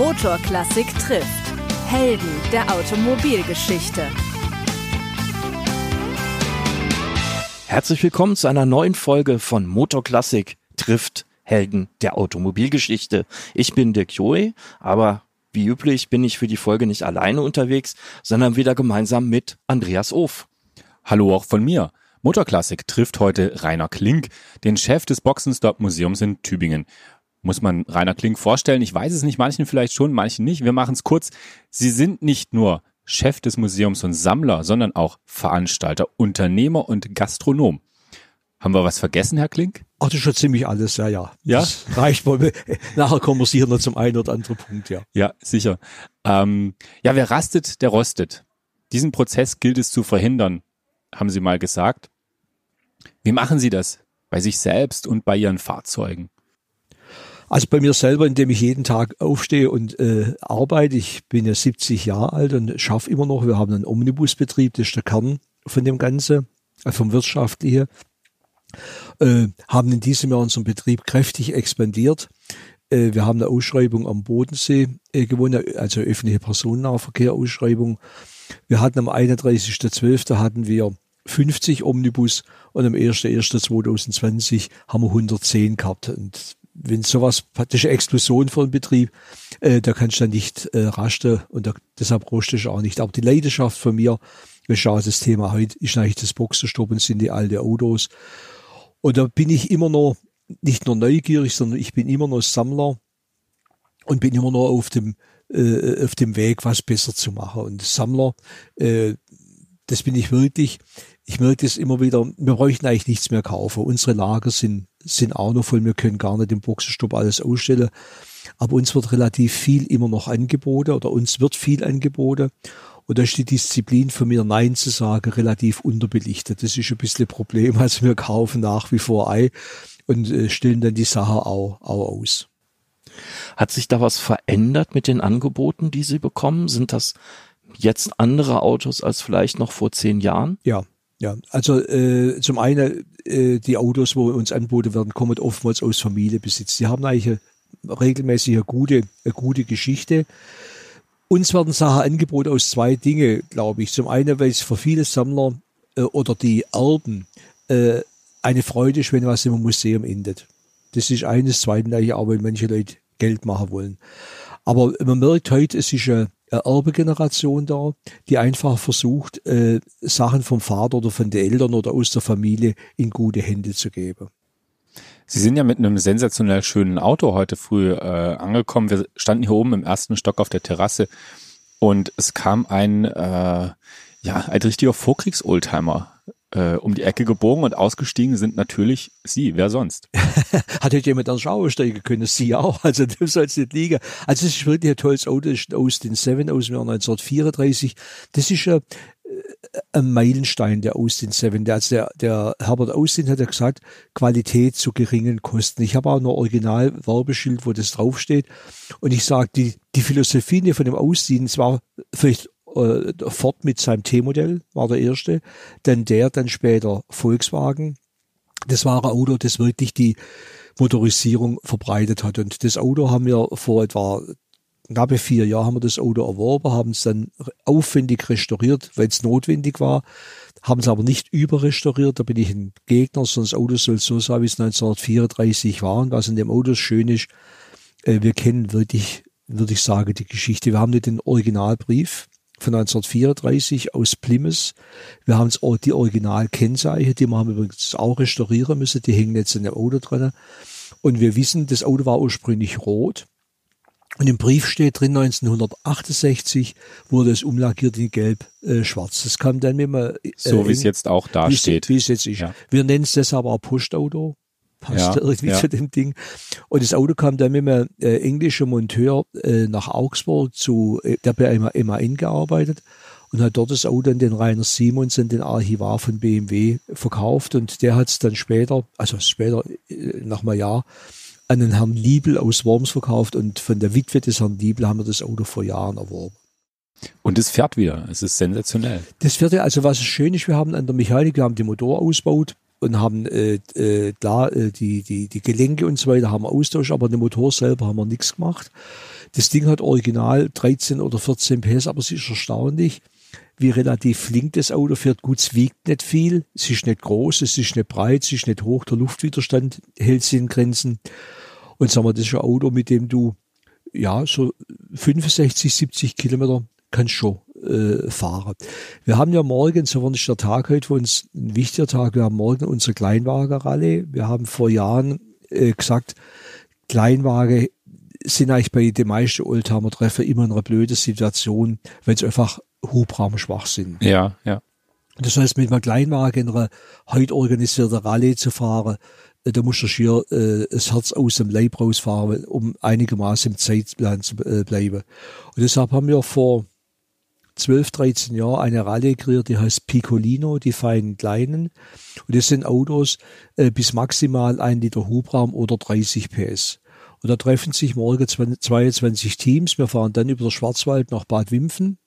Motorklassik trifft. Helden der Automobilgeschichte. Herzlich willkommen zu einer neuen Folge von Motorklassik trifft Helden der Automobilgeschichte. Ich bin Dirk Joey, aber wie üblich bin ich für die Folge nicht alleine unterwegs, sondern wieder gemeinsam mit Andreas Of. Hallo auch von mir. Motorklassik trifft heute Rainer Klink, den Chef des Boxenstopp Museums in Tübingen. Muss man Rainer Klink vorstellen? Ich weiß es nicht, manchen vielleicht schon, manchen nicht. Wir machen es kurz. Sie sind nicht nur Chef des Museums und Sammler, sondern auch Veranstalter, Unternehmer und Gastronom. Haben wir was vergessen, Herr Klink? Ach, das ist schon ziemlich alles, ja, ja. Ja? Das reicht wohl. Nachher kommen wir sicher noch zum einen oder anderen Punkt, ja. Ja, sicher. Ähm, ja, wer rastet, der rostet. Diesen Prozess gilt es zu verhindern, haben Sie mal gesagt. Wie machen Sie das? Bei sich selbst und bei Ihren Fahrzeugen? Also bei mir selber, indem ich jeden Tag aufstehe und äh, arbeite. Ich bin ja 70 Jahre alt und schaffe immer noch. Wir haben einen Omnibusbetrieb, das ist der Kern von dem Ganzen, äh, vom Wirtschaftlichen. Äh, haben in diesem Jahr unseren Betrieb kräftig expandiert. Äh, wir haben eine Ausschreibung am Bodensee äh, gewonnen, also öffentliche Personennahverkehr-Ausschreibung. Wir hatten am 31.12. hatten wir 50 Omnibus und am 1.1.2020 haben wir 110 gehabt. Und wenn sowas praktisch Explosion von Betrieb, äh, da kannst du dann nicht äh, rasten und da, deshalb rostest du auch nicht. Aber die Leidenschaft von mir, wir schauen das Thema heute, ist eigentlich das Boxerstoppen, sind die alte Autos. Und da bin ich immer noch nicht nur neugierig, sondern ich bin immer noch Sammler und bin immer noch auf dem äh, auf dem Weg, was besser zu machen. Und Sammler, äh, das bin ich wirklich. Ich merke das immer wieder. Wir bräuchten eigentlich nichts mehr kaufen. Unsere Lager sind sind auch noch voll. Wir können gar nicht im Boxenstopp alles ausstellen. Aber uns wird relativ viel immer noch angeboten oder uns wird viel angeboten. Und da ist die Disziplin für mir, Nein zu sagen, relativ unterbelichtet. Das ist ein bisschen ein Problem. Also wir kaufen nach wie vor Ei und äh, stellen dann die Sache auch, auch aus. Hat sich da was verändert mit den Angeboten, die Sie bekommen? Sind das jetzt andere Autos als vielleicht noch vor zehn Jahren? Ja, ja. Also äh, zum einen äh, die Autos, wo uns angeboten werden, kommen oftmals aus Familienbesitz. Die haben eigentlich eine, regelmäßig eine gute, eine gute Geschichte. Uns werden Sachen angeboten aus zwei Dinge, glaube ich. Zum einen, weil es für viele Sammler äh, oder die Erben äh, eine Freude ist, wenn was im Museum endet. Das ist eines, zweitens weil manche Leute Geld machen wollen. Aber man merkt heute, es ist eine Erbegeneration da, die einfach versucht, äh, Sachen vom Vater oder von den Eltern oder aus der Familie in gute Hände zu geben. Sie sind ja mit einem sensationell schönen Auto heute früh äh, angekommen. Wir standen hier oben im ersten Stock auf der Terrasse und es kam ein, äh, ja, ein richtiger Vorkriegs-Oldtimer äh, um die Ecke gebogen und ausgestiegen sind natürlich Sie. Wer sonst? Hat heute jemand anders auch steigen können? Sie auch. Also du sollst nicht liegen. Also es ist wirklich ein tolles Auto. Das ist aus den Seven aus dem Jahr 1934. Das ist ein, ein Meilenstein der Austin Seven. Der, also der, der Herbert Austin hat ja gesagt, Qualität zu geringen Kosten. Ich habe auch noch original Werbeschild, wo das draufsteht. Und ich sage, die, die Philosophie von dem Austin, zwar vielleicht äh, Ford mit seinem T-Modell war der erste, dann der, dann später Volkswagen. Das war ein Auto, das wirklich die Motorisierung verbreitet hat. Und das Auto haben wir vor etwa knappe vier Jahren haben wir das Auto erworben, haben es dann aufwendig restauriert, weil es notwendig war, haben es aber nicht überrestauriert, da bin ich ein Gegner, das Auto soll so sein, wie es 1934 war. Und was in dem Auto schön ist, äh, wir kennen wirklich, würde ich sagen, die Geschichte. Wir haben nicht den Originalbrief, von 1934 aus Plymouth. Wir haben die Originalkennzeichen, die wir haben übrigens auch restaurieren müssen, die hängen jetzt in dem Auto drin. Und wir wissen, das Auto war ursprünglich rot. Und im Brief steht drin, 1968 wurde es umlackiert in gelb-schwarz. Äh, das kam dann, wenn man... Äh, so wie es jetzt auch da steht. Wie es jetzt ist. Ja. Wir nennen es deshalb auch Postauto passt ja, irgendwie ja. zu dem Ding. Und das Auto kam dann mit einem äh, englischen Monteur äh, nach Augsburg zu, äh, der bei MAN gearbeitet und hat dort das Auto an den Rainer Simons, den Archivar von BMW, verkauft und der hat es dann später, also später äh, nach einem Jahr, an den Herrn Liebel aus Worms verkauft und von der Witwe des Herrn Liebel haben wir das Auto vor Jahren erworben. Und es fährt wieder. Es ist sensationell. Das fährt ja, also was schön ist, wir haben an der Mechanik, wir haben die Motor ausgebaut und haben äh, äh, klar äh, die, die, die Gelenke und so weiter haben Austausch, aber den Motor selber haben wir nichts gemacht. Das Ding hat original 13 oder 14 PS, aber es ist erstaunlich, wie relativ flink das Auto fährt. Gut, es wiegt nicht viel, es ist nicht groß, es ist nicht breit, es ist nicht hoch, der Luftwiderstand hält sich in Grenzen. Und sagen wir, das ist ein Auto, mit dem du ja so 65, 70 Kilometer kannst schon äh, fahren. Wir haben ja morgen, so war nicht der Tag heute für uns ein wichtiger Tag, wir haben morgen unsere Kleinwagen-Rallye. Wir haben vor Jahren äh, gesagt, Kleinwagen sind eigentlich bei den meisten Oldtimer-Treffen immer in einer blöden Situation, wenn sie einfach hubraumschwach sind. Ja, ja. Das heißt, mit einem Kleinwagen in einer heute organisierten Rallye zu fahren, äh, da musst du schier äh, das Herz aus dem Leib rausfahren, um einigermaßen im Zeitplan zu äh, bleiben. Und deshalb haben wir vor 12, 13 Jahren eine Rallye kreiert, die heißt Piccolino, die feinen Kleinen. Und das sind Autos äh, bis maximal ein Liter Hubraum oder 30 PS. Und da treffen sich morgen 22 Teams. Wir fahren dann über den Schwarzwald nach Bad Wimpfen,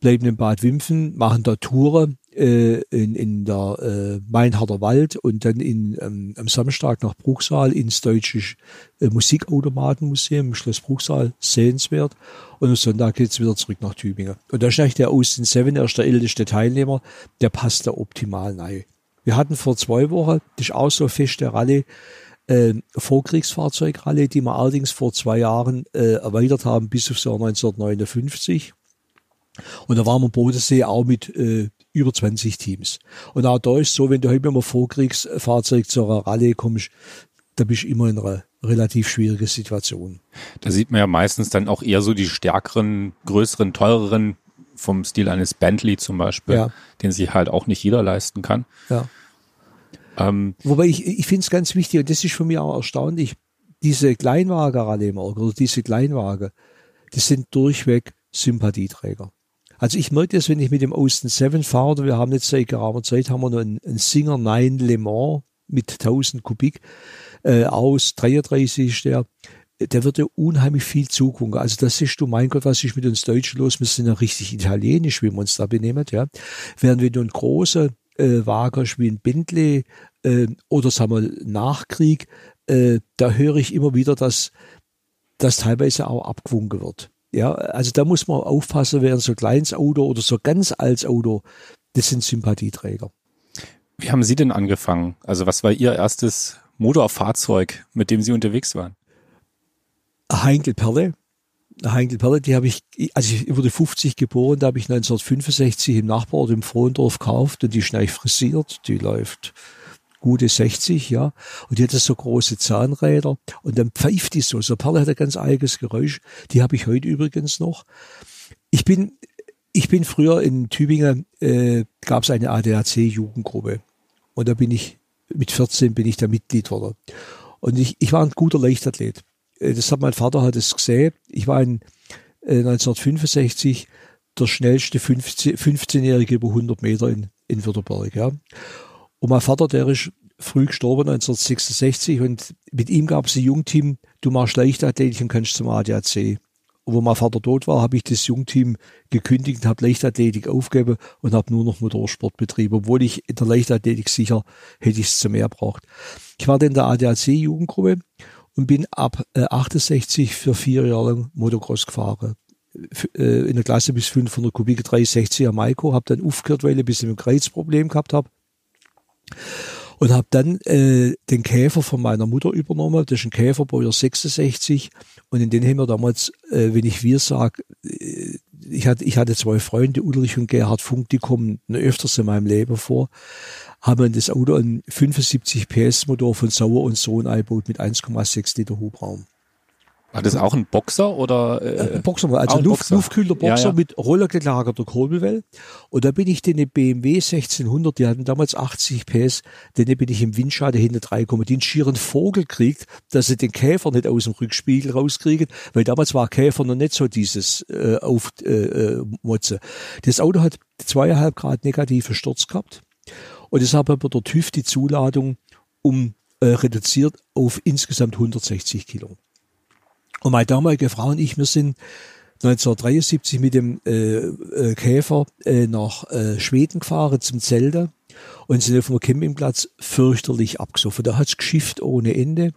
bleiben in Bad Wimpfen, machen da Touren äh, in, in der äh, Mainharder Wald und dann in, ähm, am Samstag nach Bruchsal ins Deutsche äh, Musikautomatenmuseum im Schloss Bruchsal, sehenswert. Und am Sonntag geht's wieder zurück nach Tübingen. Und da eigentlich der Austin Seven, er ist der älteste Teilnehmer, der passt da optimal rein. Wir hatten vor zwei Wochen, das ist auch so feste Rallye, äh, Vorkriegsfahrzeugrallye, die wir allerdings vor zwei Jahren äh, erweitert haben bis aufs Jahr 1959. Und da waren wir am Bodensee auch mit äh, über 20 Teams. Und auch da ist so, wenn du heute mit einem Vorkriegsfahrzeug zur Rallye kommst, da bist du immer in einer relativ schwierigen Situation. Da sieht man ja meistens dann auch eher so die stärkeren, größeren, teureren vom Stil eines Bentley zum Beispiel, Ja. den sich halt auch nicht jeder leisten kann. Ja. Ähm, Wobei ich, ich finde es ganz wichtig, und das ist für mich auch erstaunlich, diese Kleinwagen-Rallye im Auge, oder diese Kleinwagen, das sind durchweg Sympathieträger. Also ich merke das, wenn ich mit dem Austin 7 fahre, wir haben jetzt seit geraumer Zeit, haben wir noch einen, einen Singer 9 Le Mans mit 1000 Kubik äh, aus, 33 ist der, der wird ja unheimlich viel zugucken. Also das ist du, mein Gott, was ist mit uns Deutschen los? Wir sind ja richtig italienisch, wie wir uns da benehmen, ja. Während wenn du einen großen äh, Wagen wie ein Bentley äh, oder sagen wir Nachkrieg, äh, da höre ich immer wieder, dass das teilweise auch abgewunken wird. Ja, also da muss man aufpassen, während so kleines Auto oder so ganz altes Auto, das sind Sympathieträger. wie haben Sie denn angefangen? Also was war Ihr erstes Motorfahrzeug, mit dem Sie unterwegs waren? Eine Heinkel Perle. Eine Heinkel Perle, die habe ich, also ich wurde 50 geboren, da habe ich 1965 im Nachbarort im Frohendorf gekauft und die ist frisiert, die läuft gute 60, ja. Und die hat so große Zahnräder und dann pfeift die so. So Perle hat ein ganz eigenes Geräusch. Die habe ich heute übrigens noch. Ich bin, ich bin früher in Tübingen, äh, gab es eine ADAC-Jugendgruppe. Und da bin ich, mit 14 bin ich da Mitglied worden. Und ich, ich war ein guter Leichtathlet. Äh, Das hat mein Vater hat es gesehen. Ich war in äh, 1965 der schnellste 15 15-Jährige über 100 Meter in, in Württemberg. Ja. Und mein Vater, der ist früh gestorben, 1966, und mit ihm gab es ein Jungteam, du machst Leichtathletik und kannst zum ADAC. Und wo mein Vater tot war, habe ich das Jungteam gekündigt habe Leichtathletik aufgegeben und habe nur noch Motorsport betrieben, obwohl ich in der Leichtathletik sicher hätte ich es zu mehr braucht. Ich war dann in der ADAC-Jugendgruppe und bin ab äh, 68 für vier Jahre lang Motocross gefahren. F äh, in der Klasse bis 500 Kubik 360er Maiko, habe dann aufgehört, weil ich ein bisschen ein Kreuzproblem gehabt habe und habe dann äh, den Käfer von meiner Mutter übernommen. Das ist ein Käfer Baujahr 66 und in den haben wir damals, äh, wenn ich wir sag, äh, ich hatte, ich hatte zwei Freunde, Ulrich und Gerhard Funk, die kommen öfters in meinem Leben vor, haben wir das Auto einen 75 PS Motor von Sauer und Sohn eingebaut mit 1,6 Liter Hubraum. War das auch ein Boxer oder? Äh, Äh, Boxer, also ein Luft, Boxer. luftkühlter Boxer Ja, ja. mit rollergelagerter Kurbelwelle. Und da bin ich den BMW 1600, die hatten damals 80 PS, den bin ich im Windschatten hinter drei gekommen, den schieren Vogel kriegt, dass sie den Käfer nicht aus dem Rückspiegel rauskriegen, weil damals war Käfer noch nicht so dieses äh, auf äh, äh, Motze. Das Auto hat zweieinhalb Grad negative Sturz gehabt und deshalb hat der TÜV die Zuladung um äh, reduziert auf insgesamt 160 Kilo. Und meine damalige Frau und ich, wir sind 1973 mit dem äh, äh, Käfer äh, nach äh, Schweden gefahren zum Zelte und sind auf dem Campingplatz fürchterlich abgesoffen. Da hat's geschifft ohne Ende.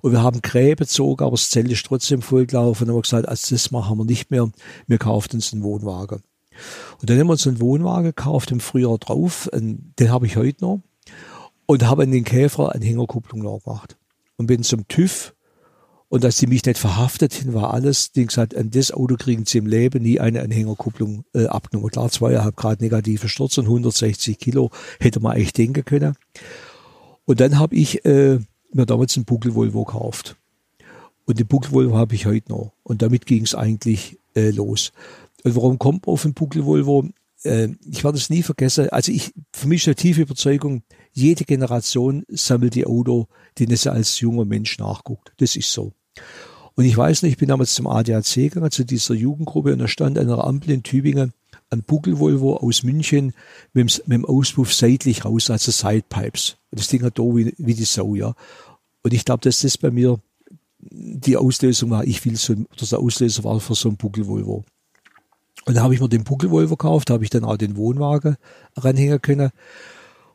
Und wir haben Gräbe gezogen, aber das Zelt ist trotzdem vollgelaufen. Und haben gesagt, also das machen wir nicht mehr, wir kaufen uns einen Wohnwagen. Und dann haben wir uns einen Wohnwagen gekauft im Frühjahr drauf, den habe ich heute noch. Und habe an den Käfer eine Hängerkupplung nachgemacht. Und bin zum TÜV und dass sie mich nicht verhaftet hin, war alles. Die gesagt, an das Auto kriegen sie im Leben nie eine Anhängerkupplung äh, abgenommen. Klar, zweieinhalb Grad negative Sturz und 160 Kilo hätte man echt denken können. Und dann habe ich äh, mir damals einen Buckel-Volvo gekauft. Und den Buckel-Volvo habe ich heute noch. Und damit ging es eigentlich äh, los. Und warum kommt man auf den Buckel-Volvo? Äh, ich werde es nie vergessen. Also ich, für mich ist eine tiefe Überzeugung, jede Generation sammelt die Auto, denen sie als junger Mensch nachguckt. Das ist so. Und ich weiß nicht, ich bin damals zum ADAC gegangen, zu dieser Jugendgruppe, und da stand an einer Ampel in Tübingen ein Buckel-Volvo aus München mit dem, mit dem Auspuff seitlich raus, also Sidepipes. Und das Ding hat da wie, wie die Sau, ja. Und ich glaube, dass das bei mir die Auslösung war, ich will so, oder der Auslöser war für so ein Buckel-Volvo. Und da habe ich mir den Buckel-Volvo gekauft, da habe ich dann auch den Wohnwagen ranhängen können.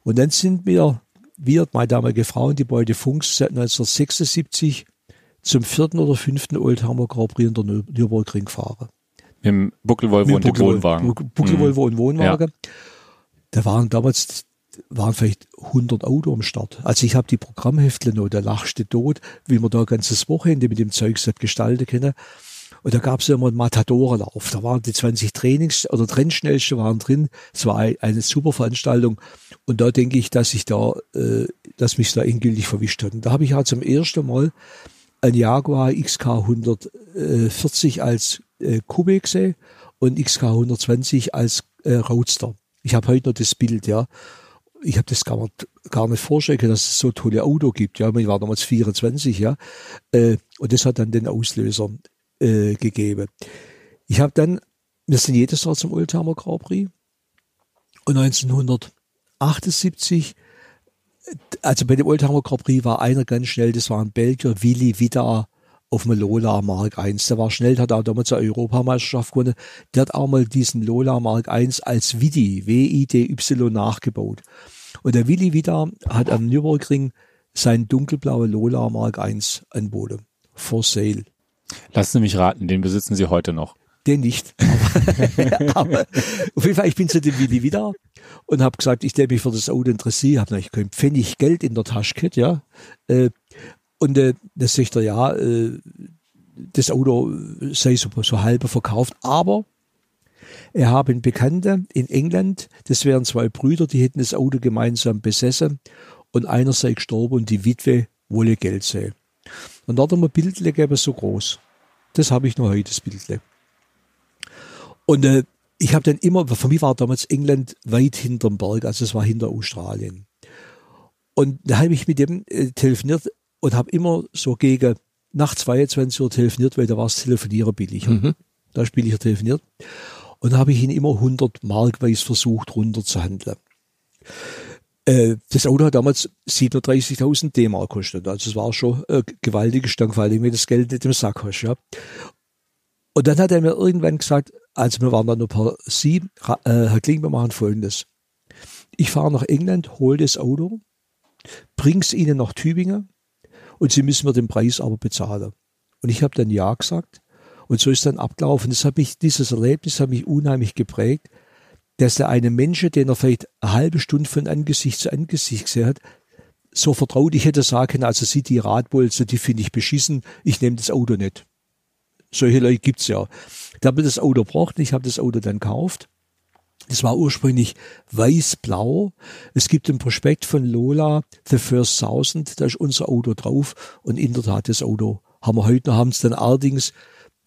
Und dann sind wir, wir, meine damalige Frau und die beiden Funks, seit 1976 zum vierten oder fünften Oldtimer Grand Prix in der Nürburgring gefahren. Mit dem Buckelvolvo und dem Wohnwagen. Buckelvolvo mhm. und Wohnwagen. Ja. Da waren damals waren vielleicht 100 Auto am Start. Also ich habe die Programmheftle noch, da lachst du tot, wie man da ein ganzes Wochenende mit dem Zeug gestalten können. Und da gab es immer einen Matadorenlauf. Da waren die 20 Trainings oder Trendschnellste waren drin. Es war eine super Veranstaltung. Und da denke ich, dass ich da, äh, dass mich da endgültig verwischt hat. Und da habe ich ja zum ersten Mal ein Jaguar XK 140 als äh, gesehen und XK 120 als äh, Roadster. Ich habe heute noch das Bild, ja. Ich habe das gar nicht, gar nicht vorstellen können, dass es so tolle Auto gibt. Ja, ich war damals 24, ja. Äh, und das hat dann den Auslöser äh, gegeben. Ich habe dann, wir sind jedes Jahr zum Oldtimer Grand Prix. Und 1978 also bei dem Oldtimer Grand Prix war einer ganz schnell, das war ein Belgier, Willi Vida auf dem Lola Mark I. Der war schnell, hat auch damals eine Europameisterschaft gewonnen. Der hat auch mal diesen Lola Mark I als Vidi, W-I-D-Y nachgebaut. Und der Willi Vida hat am Nürburgring sein dunkelblaue Lola Mark I anboten. For sale. Lassen Sie mich raten, den besitzen Sie heute noch. Den nicht. Aber, aber auf jeden Fall, ich bin zu dem Willi wieder und habe gesagt, ich der mich für das Auto interessiere, habe natürlich kein Pfennig Geld in der Tasche gehabt, ja. Äh, und äh, das sagt er, ja, äh, das Auto sei so, so halbe verkauft, aber er habe einen Bekannten in England, das wären zwei Brüder, die hätten das Auto gemeinsam besessen und einer sei gestorben und die Witwe wolle Geld sehen. Und da hat er mir Bildle gegeben, so groß. Das habe ich noch heute, das Bildle. Und äh, ich habe dann immer, für mich war damals England weit hinterm Berg, also es war hinter Australien. Und da habe ich mit dem äh, telefoniert und habe immer so gegen nach 22 Uhr telefoniert, weil da war das Telefonieren billiger. Mhm. Da ist billiger telefoniert. Und da habe ich ihn immer 100 Markweis versucht runter zu handeln. Äh, das Auto hat damals 37.000 D-Mark gekostet. Also es war schon äh, gewaltige Stank, vor allem wenn das Geld nicht im Sack hast. Ja. Und dann hat er mir irgendwann gesagt, also wir waren dann nur paar sieben, äh, Herr Kling, wir machen folgendes. Ich fahre nach England, hole das Auto, bring's Ihnen nach Tübingen und Sie müssen mir den Preis aber bezahlen. Und ich habe dann Ja gesagt und so ist dann abgelaufen. Das hat mich, dieses Erlebnis hat mich unheimlich geprägt, dass der eine Mensch, den er vielleicht eine halbe Stunde von Angesicht zu Angesicht gesehen hat, so vertraut, ich hätte sagen können, also Sie die Radbolze, die finde ich beschissen, ich nehme das Auto nicht. Solche Leute gibt's ja. Da habe ich das Auto braucht, ich habe das Auto dann gekauft. Das war ursprünglich weiß-blau. Es gibt ein Prospekt von Lola, The First Thousand, da ist unser Auto drauf und in der Tat das Auto haben wir heute noch, haben es dann allerdings,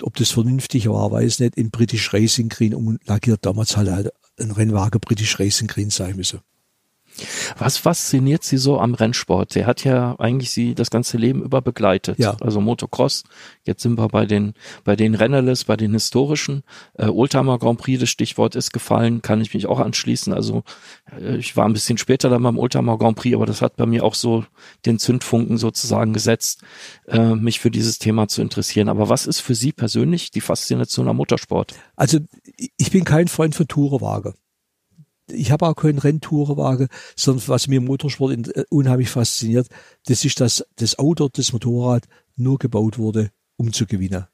ob das vernünftig war, weiß nicht, in British Racing Green umlackiert. Damals halt ein Rennwagen British Racing Green sein müssen. Was fasziniert Sie so am Rennsport? Der hat ja eigentlich Sie das ganze Leben über begleitet. Ja. Also Motocross. Jetzt sind wir bei den, bei den Rennerles, bei den historischen. Äh, Oldtimer Grand Prix, das Stichwort ist gefallen, kann ich mich auch anschließen. Also äh, ich war ein bisschen später dann beim Oldtimer Grand Prix, aber das hat bei mir auch so den Zündfunken sozusagen gesetzt, äh, mich für dieses Thema zu interessieren. Aber was ist für Sie persönlich die Faszination am Motorsport? Also ich bin kein Freund von Tourenwagen. Ich habe auch keinen Renntourenwagen, sondern was mir im Motorsport in, äh, unheimlich fasziniert, das ist, dass das Auto, das Motorrad nur gebaut wurde, um zu gewinnen.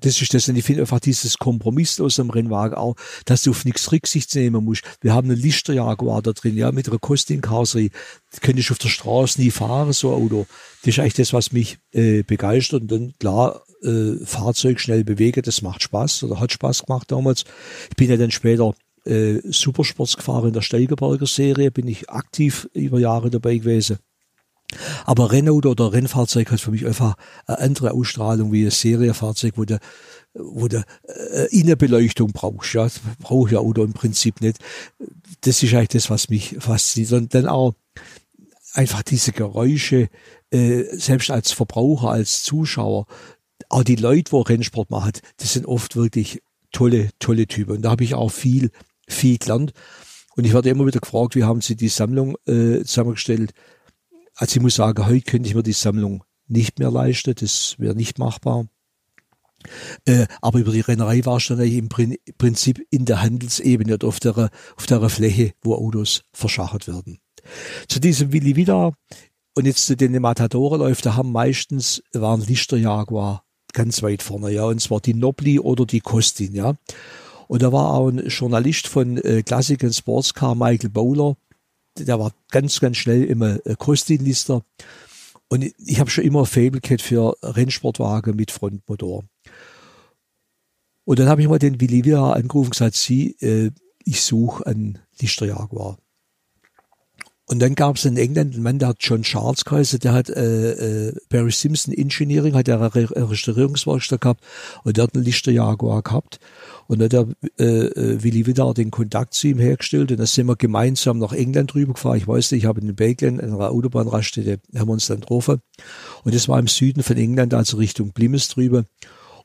Das ist das. Und ich finde einfach dieses Kompromiss aus dem Rennwagen auch, dass du auf nichts Rücksicht nehmen musst. Wir haben einen Lichter Jaguar da drin, ja, mit einer Costin-Karosserie. Das könnte ich auf der Straße nie fahren, so ein Auto. Das ist eigentlich das, was mich äh, begeistert. Und dann, klar, äh, Fahrzeug schnell bewegen, das macht Spaß oder hat Spaß gemacht damals. Ich bin ja dann später äh, Supersports gefahren in der Steigerberger Serie, bin ich aktiv über Jahre dabei gewesen. Aber Renault oder Rennfahrzeug hat für mich einfach eine andere Ausstrahlung wie ein Seriefahrzeug, wo du, wo du äh, Innenbeleuchtung brauchst. Ja, brauche ja Auto im Prinzip nicht. Das ist eigentlich das, was mich fasziniert. Und dann auch einfach diese Geräusche, äh, selbst als Verbraucher, als Zuschauer, auch die Leute, wo Rennsport machen, das sind oft wirklich tolle, tolle Typen. Und da habe ich auch viel, viel gelernt. Und ich werde immer wieder gefragt, wie haben Sie die Sammlung äh, zusammengestellt? Also ich muss sagen, heute könnte ich mir die Sammlung nicht mehr leisten, das wäre nicht machbar. Äh, aber über die Rennerei war ich dann eigentlich im Prinzip in der Handelsebene oder auf der, auf der Fläche, wo Autos verschachert werden. Zu diesem Willi wieder und jetzt zu den Matadoren da haben meistens, waren Lichter Jaguar ganz weit vorne, ja, und zwar die Nobli oder die Kostin, ja. Und da war auch ein Journalist von äh, Classic and Sportscar, Michael Bowler, der war ganz, ganz schnell immer äh, Kostin-Lister. Und ich, ich habe schon immer Fable für Rennsportwagen mit Frontmotor. Und dann habe ich mal den Willi wieder angerufen und gesagt, Sie, äh, ich suche einen Lister Jaguar. Und dann gab es in England einen Mann, der hat John Charles geheißen, der hat äh, äh, Barry Simpson Engineering, hat er eine Restaurierungswerkstatt gehabt und der hat einen Lichter Jaguar gehabt. Und dann hat der äh, äh, Willi Widar den Kontakt zu ihm hergestellt und dann sind wir gemeinsam nach England rüber gefahren. Ich weiß nicht, ich habe in Belgien an einer Autobahnraststätte, haben wir uns dann getroffen. Und das war im Süden von England, also Richtung Plymouth drüber.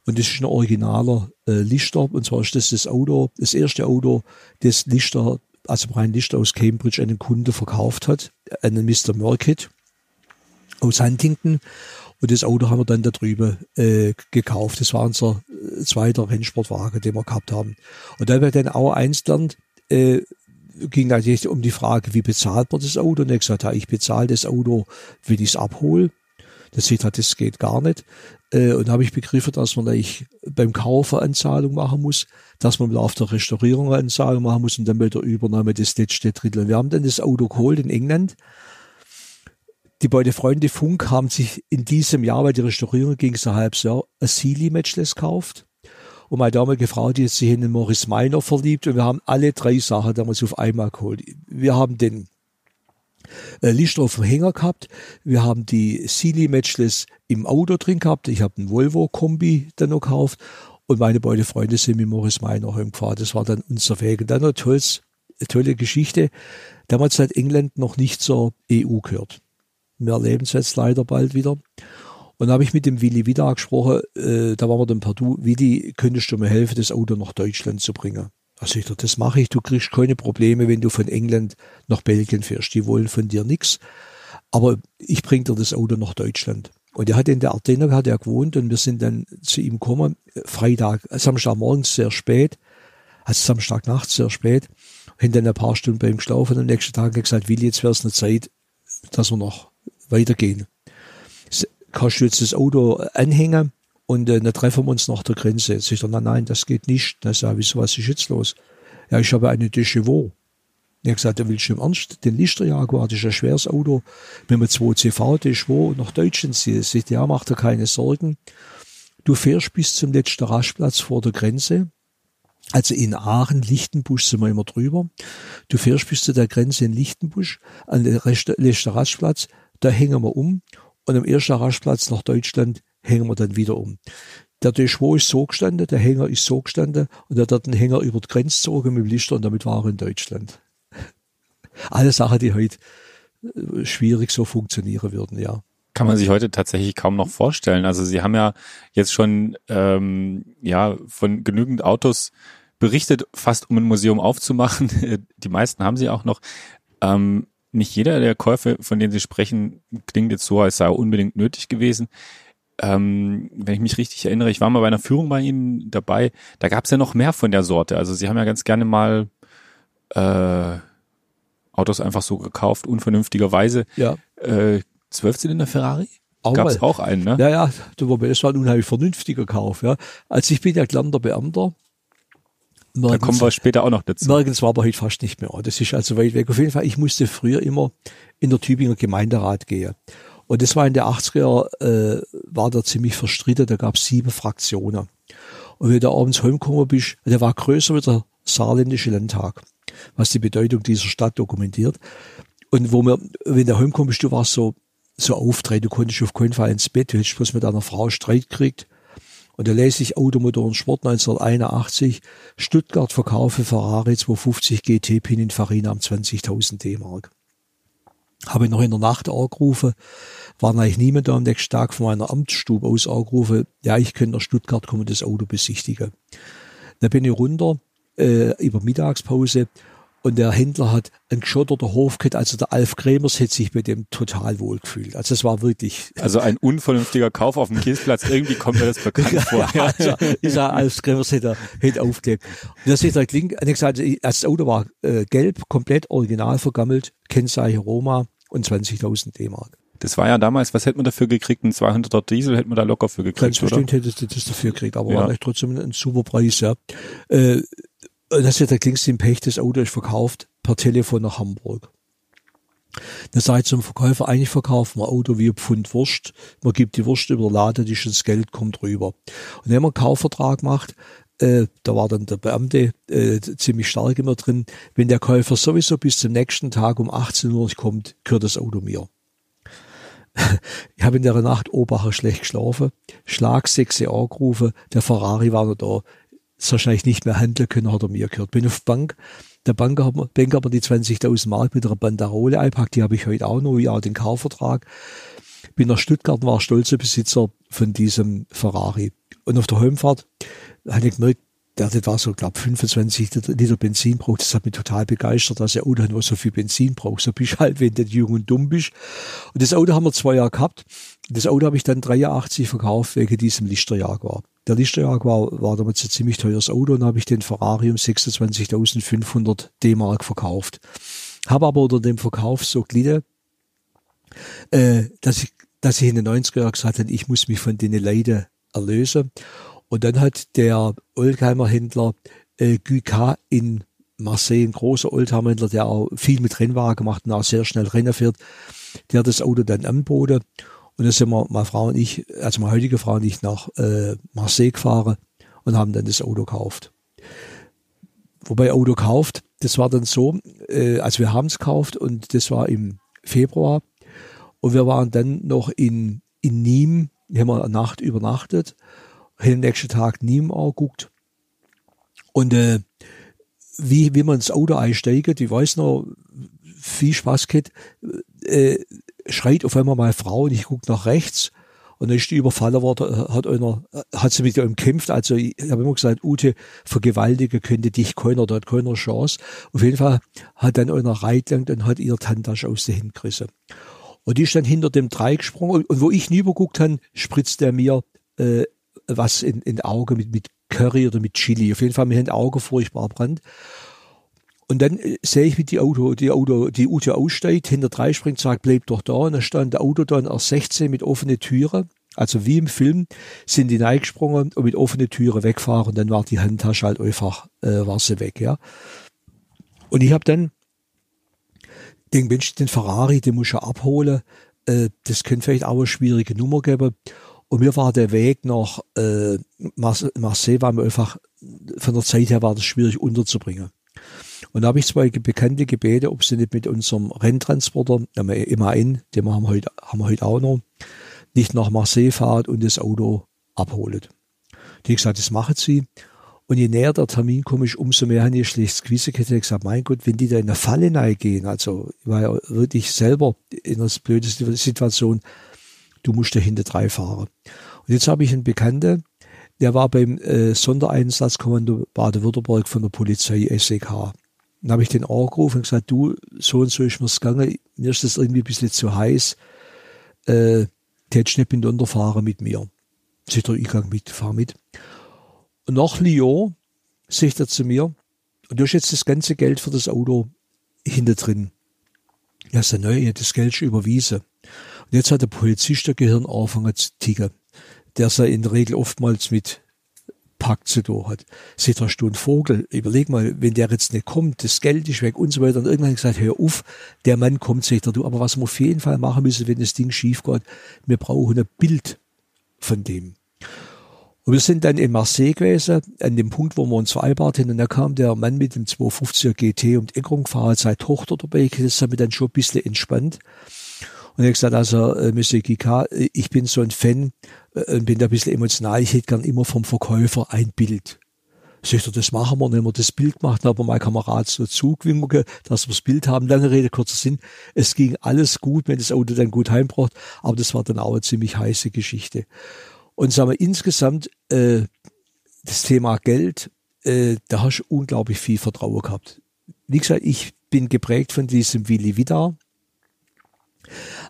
Und das ist ein originaler äh, Lichter. Und zwar ist das das Auto, das erste Auto, das Lichter also Brian Lichter aus Cambridge einen Kunde verkauft hat, einen Mr. Murkett aus Huntington. Und das Auto haben wir dann da drüben äh, gekauft. Das war unser äh, zweiter Rennsportwagen, den wir gehabt haben. Und da wir dann auch eins lernt, äh, ging natürlich um die Frage, wie bezahlt man das Auto? Und er hat gesagt, ja, ich bezahle das Auto, wenn ich es abhole. Das sieht halt, das geht gar nicht. Äh, und habe ich begriffen, dass man eigentlich beim Kauf eine Anzahlung machen muss, dass man auf der Restaurierung eine Anzahlung machen muss und dann bei der Übernahme des letzte Drittel. Wir haben dann das Auto geholt in England. Die beiden Freunde Funk haben sich in diesem Jahr, weil die Restaurierung ging so ein halbes Jahr, ein Sealy-Matchless gekauft. Und meine damalige Frau, die hat sich in den Morris Minor verliebt und wir haben alle drei Sachen damals auf einmal geholt. Wir haben den äh, Lichter auf dem Hänger gehabt. Wir haben die Sealy Matchless im Auto drin gehabt. Ich habe einen Volvo Kombi dann noch gekauft. Und meine beiden Freunde sind mit Morris Meiner heimgefahren. Das war dann unser Weg. Und dann tolles, eine tolle Geschichte. Damals hat England noch nicht zur EU gehört. Wir erleben es jetzt leider bald wieder. Und da habe ich mit dem Willi wieder gesprochen, äh, da waren wir dann per Du, Willi, könntest du mir helfen, das Auto nach Deutschland zu bringen? Also ich dachte, das mache ich, du kriegst keine Probleme, wenn du von England nach Belgien fährst. Die wollen von dir nichts. Aber ich bringe dir das Auto nach Deutschland. Und er hat in der Ardennen hat er gewohnt und wir sind dann zu ihm gekommen, Freitag, Samstagmorgens sehr spät, also Samstagnacht sehr spät, haben dann ein paar Stunden bei ihm geschlafen und am nächsten Tag hat er gesagt, Willi, jetzt wäre es eine Zeit, dass wir noch weitergehen. Kannst du jetzt das Auto anhängen? Und äh, dann treffen wir uns nach der Grenze. Jetzt ich dann, nein, nein, das geht nicht. Dann sage ich, was ist jetzt los? Ja, ich habe eine Dechevaux. Ich gesagt, da willst du im Ernst den Lichterjaguar, das ist ein schweres Auto, mit einem 2CV Dechevaux nach Deutschland ziehst. Ja, mach dir keine Sorgen. Du fährst bis zum letzten Rastplatz vor der Grenze. Also in Aachen, Lichtenbusch sind wir immer drüber. Du fährst bis zu der Grenze in Lichtenbusch, an den letzten Rastplatz, da hängen wir um. Und am ersten Rastplatz nach Deutschland hängen wir dann wieder um. Der Deschwo ist so gestanden, der Hänger ist so gestanden und er hat den Hänger über die Grenze gezogen mit dem Lichter und damit war er in Deutschland. Alle Sachen, die heute äh, schwierig so funktionieren würden, ja. Kann man sich heute tatsächlich kaum noch vorstellen. Also Sie haben ja jetzt schon ähm, ja von genügend Autos berichtet, fast um ein Museum aufzumachen. Die meisten haben sie auch noch. Ähm, nicht jeder der Käufe, von denen Sie sprechen, klingt jetzt so, als sei er unbedingt nötig gewesen. Ähm, wenn ich mich richtig erinnere, ich war mal bei einer Führung bei Ihnen dabei, da gab es ja noch mehr von der Sorte. Also Sie haben ja ganz gerne mal äh, Autos einfach so gekauft, unvernünftigerweise. Ja. Äh, Zwölfzylinder Ferrari? Auch Gab es mal. auch einen, ne? Ja, ja, das war, das war ein unheimlich vernünftiger Kauf, ja. Also ich bin ja gelernter Beamter. Da kommen wir später auch noch dazu. Nirgends war aber heute fast nicht mehr. Das ist also weit weg. Auf jeden Fall, ich musste früher immer in der Tübinger Gemeinderat gehen. Und das war in der 80er, äh, war da ziemlich verstritten, da gab es sieben Fraktionen. Und wenn du abends heimgekommen bist, der war größer wie der saarländische Landtag, was die Bedeutung dieser Stadt dokumentiert. Und wo wir, wenn du heimgekommen bist, du warst so, so auftreten, du konntest auf keinen Fall ins Bett, du hättest bloß mit einer Frau Streit gekriegt. Und da lese ich Automotor und Sport 1981, Stuttgart verkaufe Ferrari 250 GT Pininfarina am 20.000 D-Mark. Habe ich noch in der Nacht angerufen, war eigentlich niemand da am nächsten Tag von meiner Amtsstube aus angerufen, ja, ich könnte nach Stuttgart kommen, das Auto besichtigen. Da bin ich runter, äh, über Mittagspause, und der Händler hat einen geschotterten Hof gehabt, also der Alf Kremers hätte sich bei dem total wohl gefühlt. Also es war wirklich. Also ein unvernünftiger Kauf auf dem Kiesplatz, irgendwie kommt mir das bekannt vor. Ja, also, dieser Alf Kremers hätte, hätte aufgelegt. Und das ist der Kling, er hat gesagt, das Auto war äh, gelb, komplett original vergammelt, Kennzeichen Roma und 20.000 D-Mark. Das war ja damals, was hätte man dafür gekriegt? Ein 200er Diesel hätte man da locker für gekriegt, Ganz oder? bestimmt hättest du das dafür gekriegt, aber Ja. war echt trotzdem ein, ein super Preis, ja. Äh, und das ist ja der im Pech, das Auto ist verkauft per Telefon nach Hamburg. Dann sage ich zum Verkäufer, eigentlich verkaufen wir Auto wie ein Pfund Wurst. Man gibt die Wurst überladen, die ist das Geld kommt rüber. Und wenn man einen Kaufvertrag macht, äh, da war dann der Beamte äh, ziemlich stark immer drin, wenn der Käufer sowieso bis zum nächsten Tag um 18 Uhr nicht kommt, gehört das Auto mir. Ich habe in der Nacht Obacher schlecht geschlafen, Schlag 6 Uhr angerufen, der Ferrari war noch da, ist wahrscheinlich nicht mehr handeln können, hat er mir gehört. Bin auf Bank, der Banker hat Banker hat mir die 20.000 Mark mit einer Banderole eingepackt, die habe ich heute auch noch, ja, den Kaufvertrag. Bin nach Stuttgart und war stolzer Besitzer von diesem Ferrari. Und auf der Heimfahrt hatte ich gemerkt, der das war so, glaube 25 Liter- Benzin braucht. Das hat mich total begeistert, dass ein Auto was so viel Benzin braucht. So bist halt, wenn du jung und dumm bist. Und das Auto haben wir zwei Jahre gehabt. Das Auto habe ich dann 83 verkauft wegen diesem Lichterjaguar. Der Lichterjaguar war damals ein ziemlich teures Auto und habe ich den Ferrari um 26.500 D-Mark verkauft. Habe aber unter dem Verkauf so gelitten, äh, dass ich, dass ich in den 90er Jahren gesagt habe, ich muss mich von den Leiden erlösen. Und dann hat der Oldtimer Händler äh, Guica in Marseille, ein großer Oldtimer-Händler, der auch viel mit Rennwagen gemacht und auch sehr schnell Rennen fährt, der das Auto dann angeboten. Und dann sind wir, meine Frau und ich, also meine heutige Frau und ich, nach äh, Marseille gefahren und haben dann das Auto gekauft. Wobei Auto kauft, das war dann so, äh, also wir haben es gekauft und das war im Februar und wir waren dann noch in, in Nîmes, haben wir Nacht übernachtet, am nächsten Tag Nîmes angeguckt und äh, wie, wie man ins Auto einsteigt, ich weiß noch, viel Spaß gehabt, äh, schreit auf einmal meine Frau und ich guck nach rechts. Und dann ist die überfallen worden, hat einer, hat sie mit ihm gekämpft, also ich habe immer gesagt, Ute, vergewaltigen könnte dich keiner, da hat keiner Chance. Auf jeden Fall hat dann einer reingelangt und hat ihr die Handtasche aus der Hand gerissen. Und die ist dann hinter dem Dreieck gesprungen. Und, und wo ich hinüberguckt habe, spritzt er mir äh, was in, in die Augen mit, mit Curry oder mit Chili. Auf jeden Fall mir die Augen furchtbar brennt. Und dann äh, sehe ich, wie die Auto, die Auto, die Ute aussteigt, hinter drei springt, sagt, bleib doch da. Und dann stand der Auto dann erst 16 mit offene Türe. Also wie im Film sind die reingesprungen und mit offene Türe wegfahren. Und dann war die Handtasche halt einfach, äh, war sie weg, ja. Und ich habe dann den Mensch, den Ferrari, den muss ich ja abholen. Äh, das könnte vielleicht auch eine schwierige Nummer geben. Und mir war der Weg nach äh, Marse- Marseille, war mir einfach, von der Zeit her war das schwierig unterzubringen. Und da habe ich zwei Bekannte gebeten, ob sie nicht mit unserem Renntransporter, der MAN, den wir haben heute, haben wir heute auch noch, nicht nach Marseille fahren und das Auto abholen. Die gesagt, das machen sie. Und je näher der Termin komme ich, umso mehr habe ich schlechtes Gewissen ich gesagt, mein Gott, wenn die da in eine Falle reingehen, also ich war ja wirklich selber in einer blöden Situation, du musst dahinter drei fahren. Und jetzt habe ich einen Bekannten, der war beim äh, Sondereinsatzkommando Baden-Württemberg von der Polizei SEK. Dann habe ich den angerufen und gesagt, du, so und so ist mir's gegangen, mir ist das irgendwie ein bisschen zu heiß, äh, tätst nicht mit unterfahren mit mir. Sagt er, ich gang mit, fahr mit. Und nach Lyon sagt er zu mir, und du hast jetzt das ganze Geld für das Auto hinter drin. Ja, so neu, ich das Geld schon überwiesen. Und jetzt hat der Polizist der Gehirn angefangen zu ticken, der sei in der Regel oftmals mit Pakt zu tun hat. Seht hast du einen Vogel, überleg mal, wenn der jetzt nicht kommt, das Geld ist weg und so weiter. Und irgendwann gesagt, hör auf, der Mann kommt, sagt er, du, aber was wir auf jeden Fall machen müssen, wenn das Ding schief geht, wir brauchen ein Bild von dem. Und wir sind dann in Marseille gewesen, an dem Punkt, wo wir uns vereinbart haben. Und da kam der Mann mit dem 250er GT und Eckerung gefahren, seine Tochter dabei. Das hat mich dann schon ein bisschen entspannt. Und er hat gesagt, also, äh, Monsieur Gika, ich bin so ein Fan äh, und bin da ein bisschen emotional. Ich hätte gern immer vom Verkäufer ein Bild. Sagt er, das machen wir, dann haben wir das Bild gemacht, dann wir mein Kamerad so zugewinkt, dass wir das Bild haben. Lange Rede, kurzer Sinn. Es ging alles gut, wenn das Auto dann gut heimbracht, aber das war dann auch eine ziemlich heiße Geschichte. Und sagen wir insgesamt, äh, das Thema Geld, äh, da hast du unglaublich viel Vertrauen gehabt. Wie gesagt, ich bin geprägt von diesem Willi Vidar.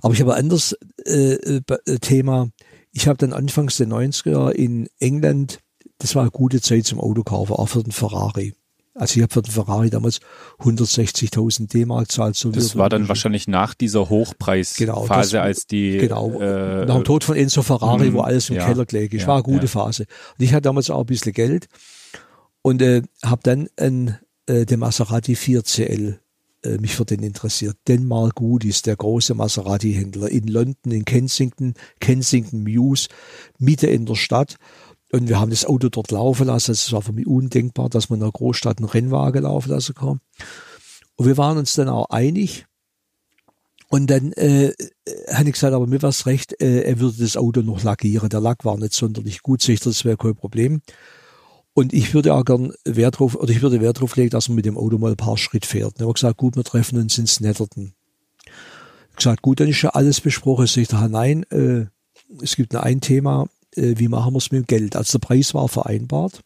Aber ich habe ein anderes äh, äh, Thema. Ich habe dann anfangs der 90er in England, das war eine gute Zeit zum Autokaufen, auch für den Ferrari. Also ich habe für den Ferrari damals 160.000 D-Mark zahlt. So das war dann wahrscheinlich nach dieser Hochpreisphase, genau, das, als die... Genau, äh, nach dem Tod von Enzo Ferrari, mh, wo alles im ja, Keller gelegen ist. Ja, war eine gute ja. Phase. Und ich hatte damals auch ein bisschen Geld und äh, habe dann ein, äh, den Maserati 4CL äh, mich für den interessiert. Denmark Goodies, der große Maserati-Händler in London, in Kensington, Kensington Mews, Mitte in der Stadt. Und wir haben das Auto dort laufen lassen. Es war für mich undenkbar, dass man in einer Großstadt einen Rennwagen laufen lassen kann. Und wir waren uns dann auch einig. Und dann äh, habe ich gesagt, aber mir war recht, äh, er würde das Auto noch lackieren. Der Lack war nicht sonderlich gut, sicher, das wäre kein Problem. Und ich würde auch gern Wert drauf, oder ich würde Wert drauf legen, dass man mit dem Auto mal ein paar Schritt fährt. Dann haben wir gesagt, gut, wir treffen uns ins Netterton. Gesagt, gut, dann ist ja alles besprochen. Ich sage, nein, äh, es gibt nur ein Thema, äh, wie machen wir es mit dem Geld? Also der Preis war vereinbart.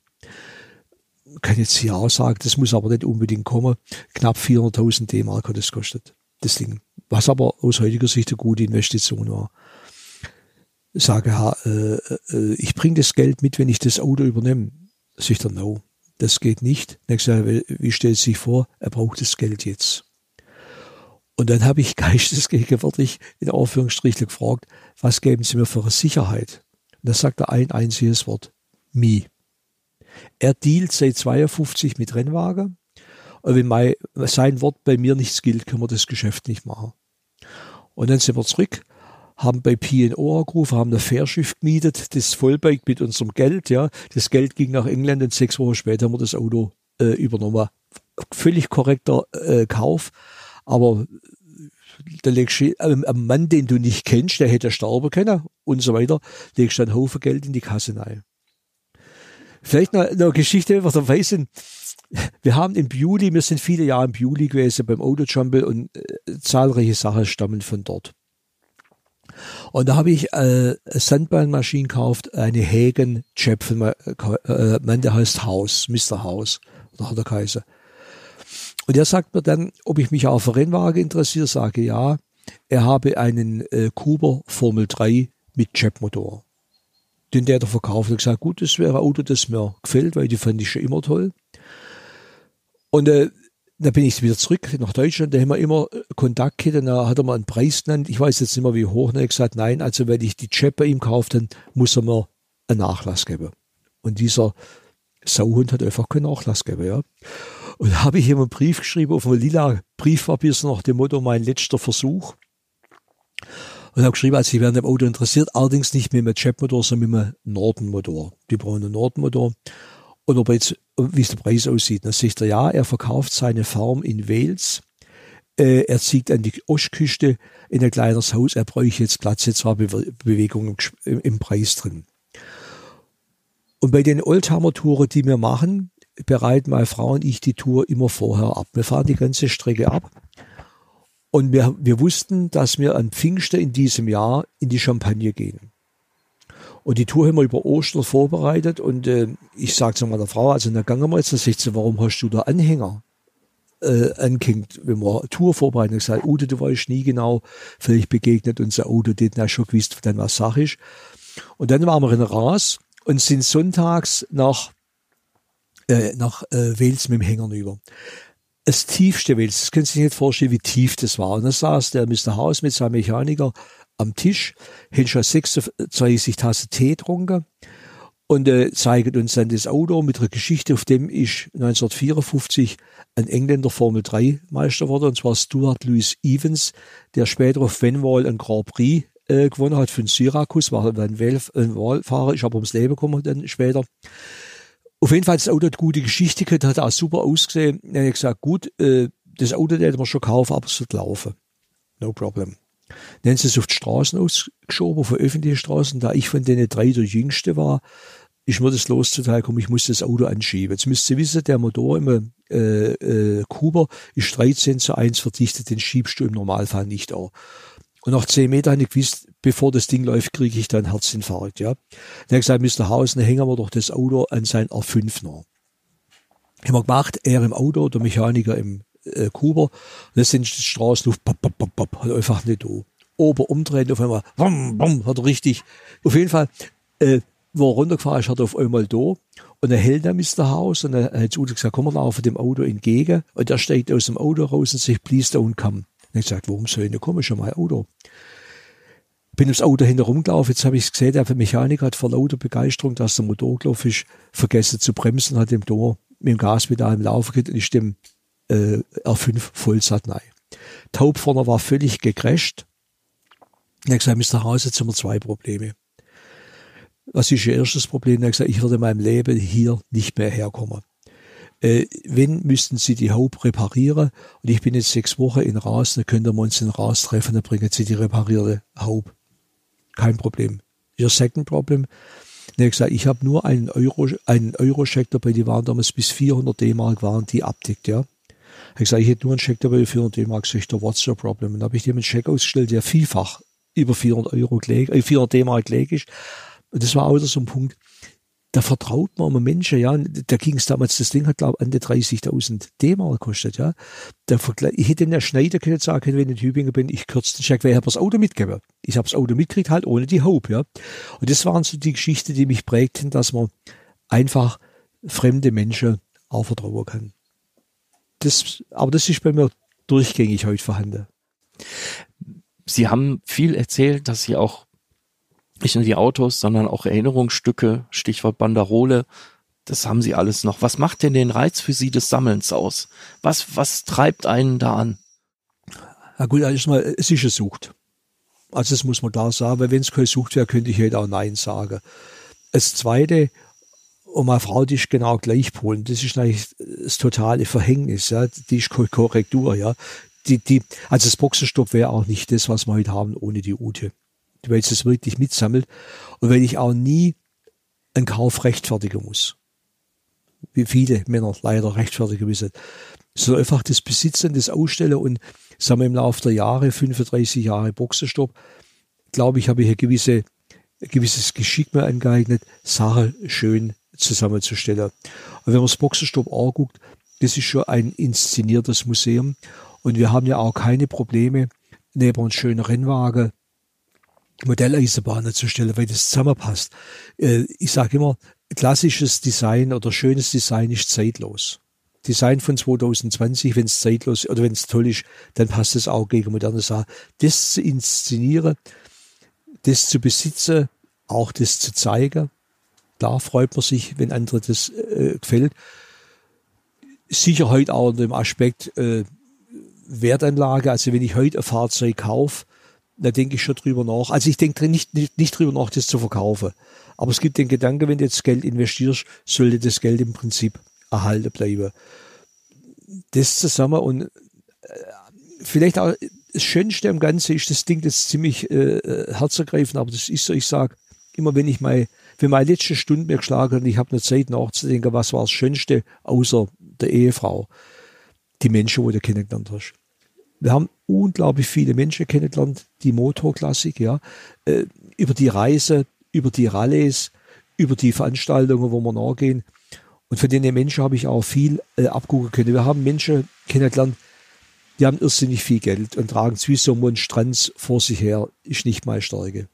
Kann jetzt hier auch sagen, das muss aber nicht unbedingt kommen. Knapp 400.000 D-Mark hat es kostet, das Ding. Was aber aus heutiger Sicht eine gute Investition war. Ich sage, ja, äh, äh, ich bringe das Geld mit, wenn ich das Auto übernehme. Sagt er, no, das geht nicht. Dann sage, wie stellt sich vor, er braucht das Geld jetzt. Und dann habe ich geistesgegenwärtig in Anführungsstrichen gefragt, was geben Sie mir für eine Sicherheit? Und da sagt er ein einziges Wort. Me. Er dealt seit 52 mit Rennwagen. Und wenn mein, sein Wort bei mir nichts gilt, können wir das Geschäft nicht machen. Und dann sind wir zurück, haben bei P&O angerufen, haben ein Fährschiff gemietet, das Vollbike mit unserem Geld, ja. Das Geld ging nach England und sechs Wochen später haben wir das Auto äh, übernommen. Völlig korrekter äh, Kauf, aber da legst du ähm, einem Mann, den du nicht kennst, der hätte sterben können und so weiter, legst du einen Haufen Geld in die Kasse rein. Vielleicht noch, noch eine Geschichte, was er weiß, wir haben im Juli, wir sind viele Jahre im Juli gewesen beim Autojumble und äh, zahlreiche Sachen stammen von dort. Und da habe ich äh, Sandbahnmaschine gekauft, eine Hagen Chapel, äh, Mann, der heißt Haus, Mr. Haus, oder hat er geheißen. Und er sagt mir dann, ob ich mich auch für Rennwagen interessiere, sage ja. Er habe einen äh, Kuber Formel 3 mit Chapmotor. Den der da verkauft und gesagt, gut, das wäre ein Auto, das mir gefällt, weil die fand ich schon immer toll. Und äh, da bin ich wieder zurück nach Deutschland, da haben wir immer äh, Kontakt gehabt, da hat er mir einen Preis genannt. Ich weiß jetzt nicht mehr, wie hoch. Und er hat gesagt, nein, also wenn ich die Chap bei ihm kaufe, dann muss er mir einen Nachlass geben. Und dieser Sauhund hat einfach keinen Nachlass gegeben, ja. Und da habe ich ihm einen Brief geschrieben auf einem lila Briefpapier, so nach dem Motto, mein letzter Versuch. Und habe geschrieben, also ich wäre dem Auto interessiert, allerdings nicht mit einem Jetmotor, sondern mit einem Nordenmotor. Die brauchen einen Nordenmotor. Und ob jetzt, wie es der Preis aussieht, dann sagt er, ja, er verkauft seine Farm in Wales. Äh, er zieht an die Ostküste in ein kleines Haus. Er bräuchte jetzt Platz, jetzt war Be Bewegung im, im Preis drin. Und bei den Oldtimer-Touren, die wir machen, bereiten meine Frau und ich die Tour immer vorher ab. Wir fahren die ganze Strecke ab. Und wir, wir wussten, dass wir an Pfingsten in diesem Jahr in die Champagne gehen. Und die Tour haben wir über Ostern vorbereitet und äh, ich sage zu meiner Frau, also dann gangen wir jetzt, dann sagt sie, warum hast du da Anhänger äh, angehängt, wenn wir Tour vorbereiten? Ich sage, Ute, du weißt nie genau, vielleicht begegnet unser Auto, den ja schon gewusst, dann was Sache ist. Und dann waren wir in Ras und sind sonntags nach, äh, nach äh, Wels mit dem Hänger über. Das tiefste Wels, das können Sie sich nicht vorstellen, wie tief das war. Und da saß der Mr. Haus mit seinem Mechaniker am Tisch, hat schon 36 Tassen Tee getrunken und äh, zeigt uns dann das Auto mit einer Geschichte, auf dem ist 1954 ein Engländer Formel 3 Meister wurde, und zwar Stuart Louis Evans, der später auf Venwall ein Grand Prix äh, gewonnen hat von Syrakus, war ein, Wahlfahrer, ist aber ums Leben gekommen dann später. Auf jeden Fall, das Auto hat gute Geschichte gehabt, hat auch super ausgesehen. Dann habe ich gesagt, gut, äh, das Auto hätten wir schon kaufen, aber es wird laufen. No problem. Dann sie es auf die Straßen ausgeschoben, auf öffentliche Straßen. Da ich von denen drei der Jüngste war, ist mir das los zuteil gekommen, ich muss das Auto anschieben. Jetzt müsst ihr wissen, der Motor im äh, äh, Kuber ist 13 zu 1 verdichtet, den schiebst du im Normalfall nicht an. Und nach 10 Metern habe ich gewusst, bevor das Ding läuft, kriege ich dann Herzinfarkt. Ja. Dann habe ich gesagt, Mr. Hausen, hängen wir doch das Auto an sein R5 noch. Haben wir gemacht, er im Auto, der Mechaniker im äh, Kuber. Das sind die Straßenluft, pop, pop, pop, pop, hat einfach nicht da. Ober umdrehen, auf einmal, bam, bam, hat richtig. Auf jeden Fall, äh, wo er runtergefahren ist, hat er auf einmal da. Und er hält dann Mr. Haus und er hat zu gesagt, komm, wir laufen dem Auto entgegen. Und er steigt aus dem Auto raus und sagt, please don't come. Und ich gesagt, warum soll ich nicht kommen? Schon mal Auto. Bin ums Auto hinter rumgelaufen. Jetzt habe ich gesehen, der Mechaniker hat vor lauter Begeisterung, dass der Motor gelaufen ist, vergessen zu bremsen, hat dem Tor mit dem Gaspedal im Laufen geht und ist dem äh, R5 Vollsat rein. Taub vorne war völlig gecrasht. Ich habe gesagt, Mr. Haus, jetzt haben wir zwei Probleme. Was ist Ihr erstes Problem? Er hat gesagt, ich würde in meinem Leben hier nicht mehr herkommen. Äh, wenn, müssten Sie die Haube reparieren. Und ich bin jetzt sechs Wochen in Ras, dann können wir uns in Ras treffen, dann bringen Sie die reparierte Haube. Kein Problem. Ihr second problem. Dann hat gesagt, ich habe nur einen Euro, einen Euro-Scheck dabei, die waren damals bis 400 D-Mark waren die abdeckt, ja. Ich gesagt, ich hätte nur einen Scheck dabei für 400 D-Mark. Ich, what's your problem? Und dann habe ich dem einen Scheck ausgestellt, der vielfach über 400 Euro, äh, 400 D-Mark ist. Und das war auch so ein Punkt, da vertraut man einem Menschen, ja, da ging es damals, das Ding hat, glaube an die 30.000 D-Mark gekostet, ja. Der Vergleich, ich hätte den Schneider können sagen, wenn ich in Tübingen bin, ich kürze den Scheck, weil ich habe das Auto mitgegeben. Ich habe das Auto mitgekriegt, halt ohne die Hope, ja. Und das waren so die Geschichten, die mich prägten, dass man einfach fremde Menschen auch vertrauen kann. Das, aber das ist bei mir durchgängig heute vorhanden. Sie haben viel erzählt, dass Sie auch nicht nur die Autos, sondern auch Erinnerungsstücke, Stichwort Banderole, das haben Sie alles noch. Was macht denn den Reiz für Sie des Sammelns aus? Was, was treibt einen da an? Na gut, erstmal, es ist eine Sucht. Also das muss man da sagen, weil wenn es keine Sucht wäre, könnte ich halt auch Nein sagen. Das Zweite, und meine Frau, die ist genau gleich polen. Das ist eigentlich das totale Verhängnis, ja. Die ist Korrektur, ja. Die, die, also das Boxenstopp wäre auch nicht das, was wir heute haben, ohne die Ute weil es das wirklich mitsammelt und weil ich auch nie einen Kauf rechtfertigen muss. Wie viele Männer leider rechtfertigen müssen. Sondern einfach das Besitzen, das Ausstellen und sagen wir im Laufe der Jahre, 35 Jahre Boxenstopp, glaube ich, habe ich ein, gewisse, ein gewisses Geschick mir angeeignet, Sachen schön zusammenzustellen. Und wenn man das Boxenstopp anguckt, das ist schon ein inszeniertes Museum. Und wir haben ja auch keine Probleme, neben uns schönen Rennwagen Modelleisenbahnen zu stellen, weil das zusammenpasst. Äh, ich sage immer, klassisches Design oder schönes Design ist zeitlos. Design von 2020, wenn es zeitlos oder wenn es toll ist, dann passt es auch gegen moderne Sachen. Das zu inszenieren, das zu besitzen, auch das zu zeigen. Da freut man sich, wenn andere das äh, gefällt. Sicher heute auch unter dem Aspekt äh, Wertanlage. Also wenn ich heute ein Fahrzeug kaufe, da denke ich schon drüber nach. Also ich denke nicht, nicht, nicht drüber nach, das zu verkaufen. Aber es gibt den Gedanken, wenn du jetzt Geld investierst, sollte das Geld im Prinzip erhalten bleiben. Das zusammen und äh, vielleicht auch das Schönste am Ganzen ist, das Ding das ziemlich äh, herzergreifend, aber das ist so, ich sage, immer wenn ich mein wenn meine letzte Stunde mir geschlagen hat, ich habe eine Zeit nachzudenken, was war das Schönste außer der Ehefrau, die Menschen, die du kennengelernt hast. Wir haben unglaublich viele Menschen kennengelernt, die Motorklassik, ja, äh, über die Reise, über die Rallyes, über die Veranstaltungen, wo wir nachgehen. Und von den Menschen habe ich auch viel äh, abgucken können. Wir haben Menschen kennengelernt, die haben irrsinnig viel Geld und tragen wie so vor sich her, ist nicht meine Stärke.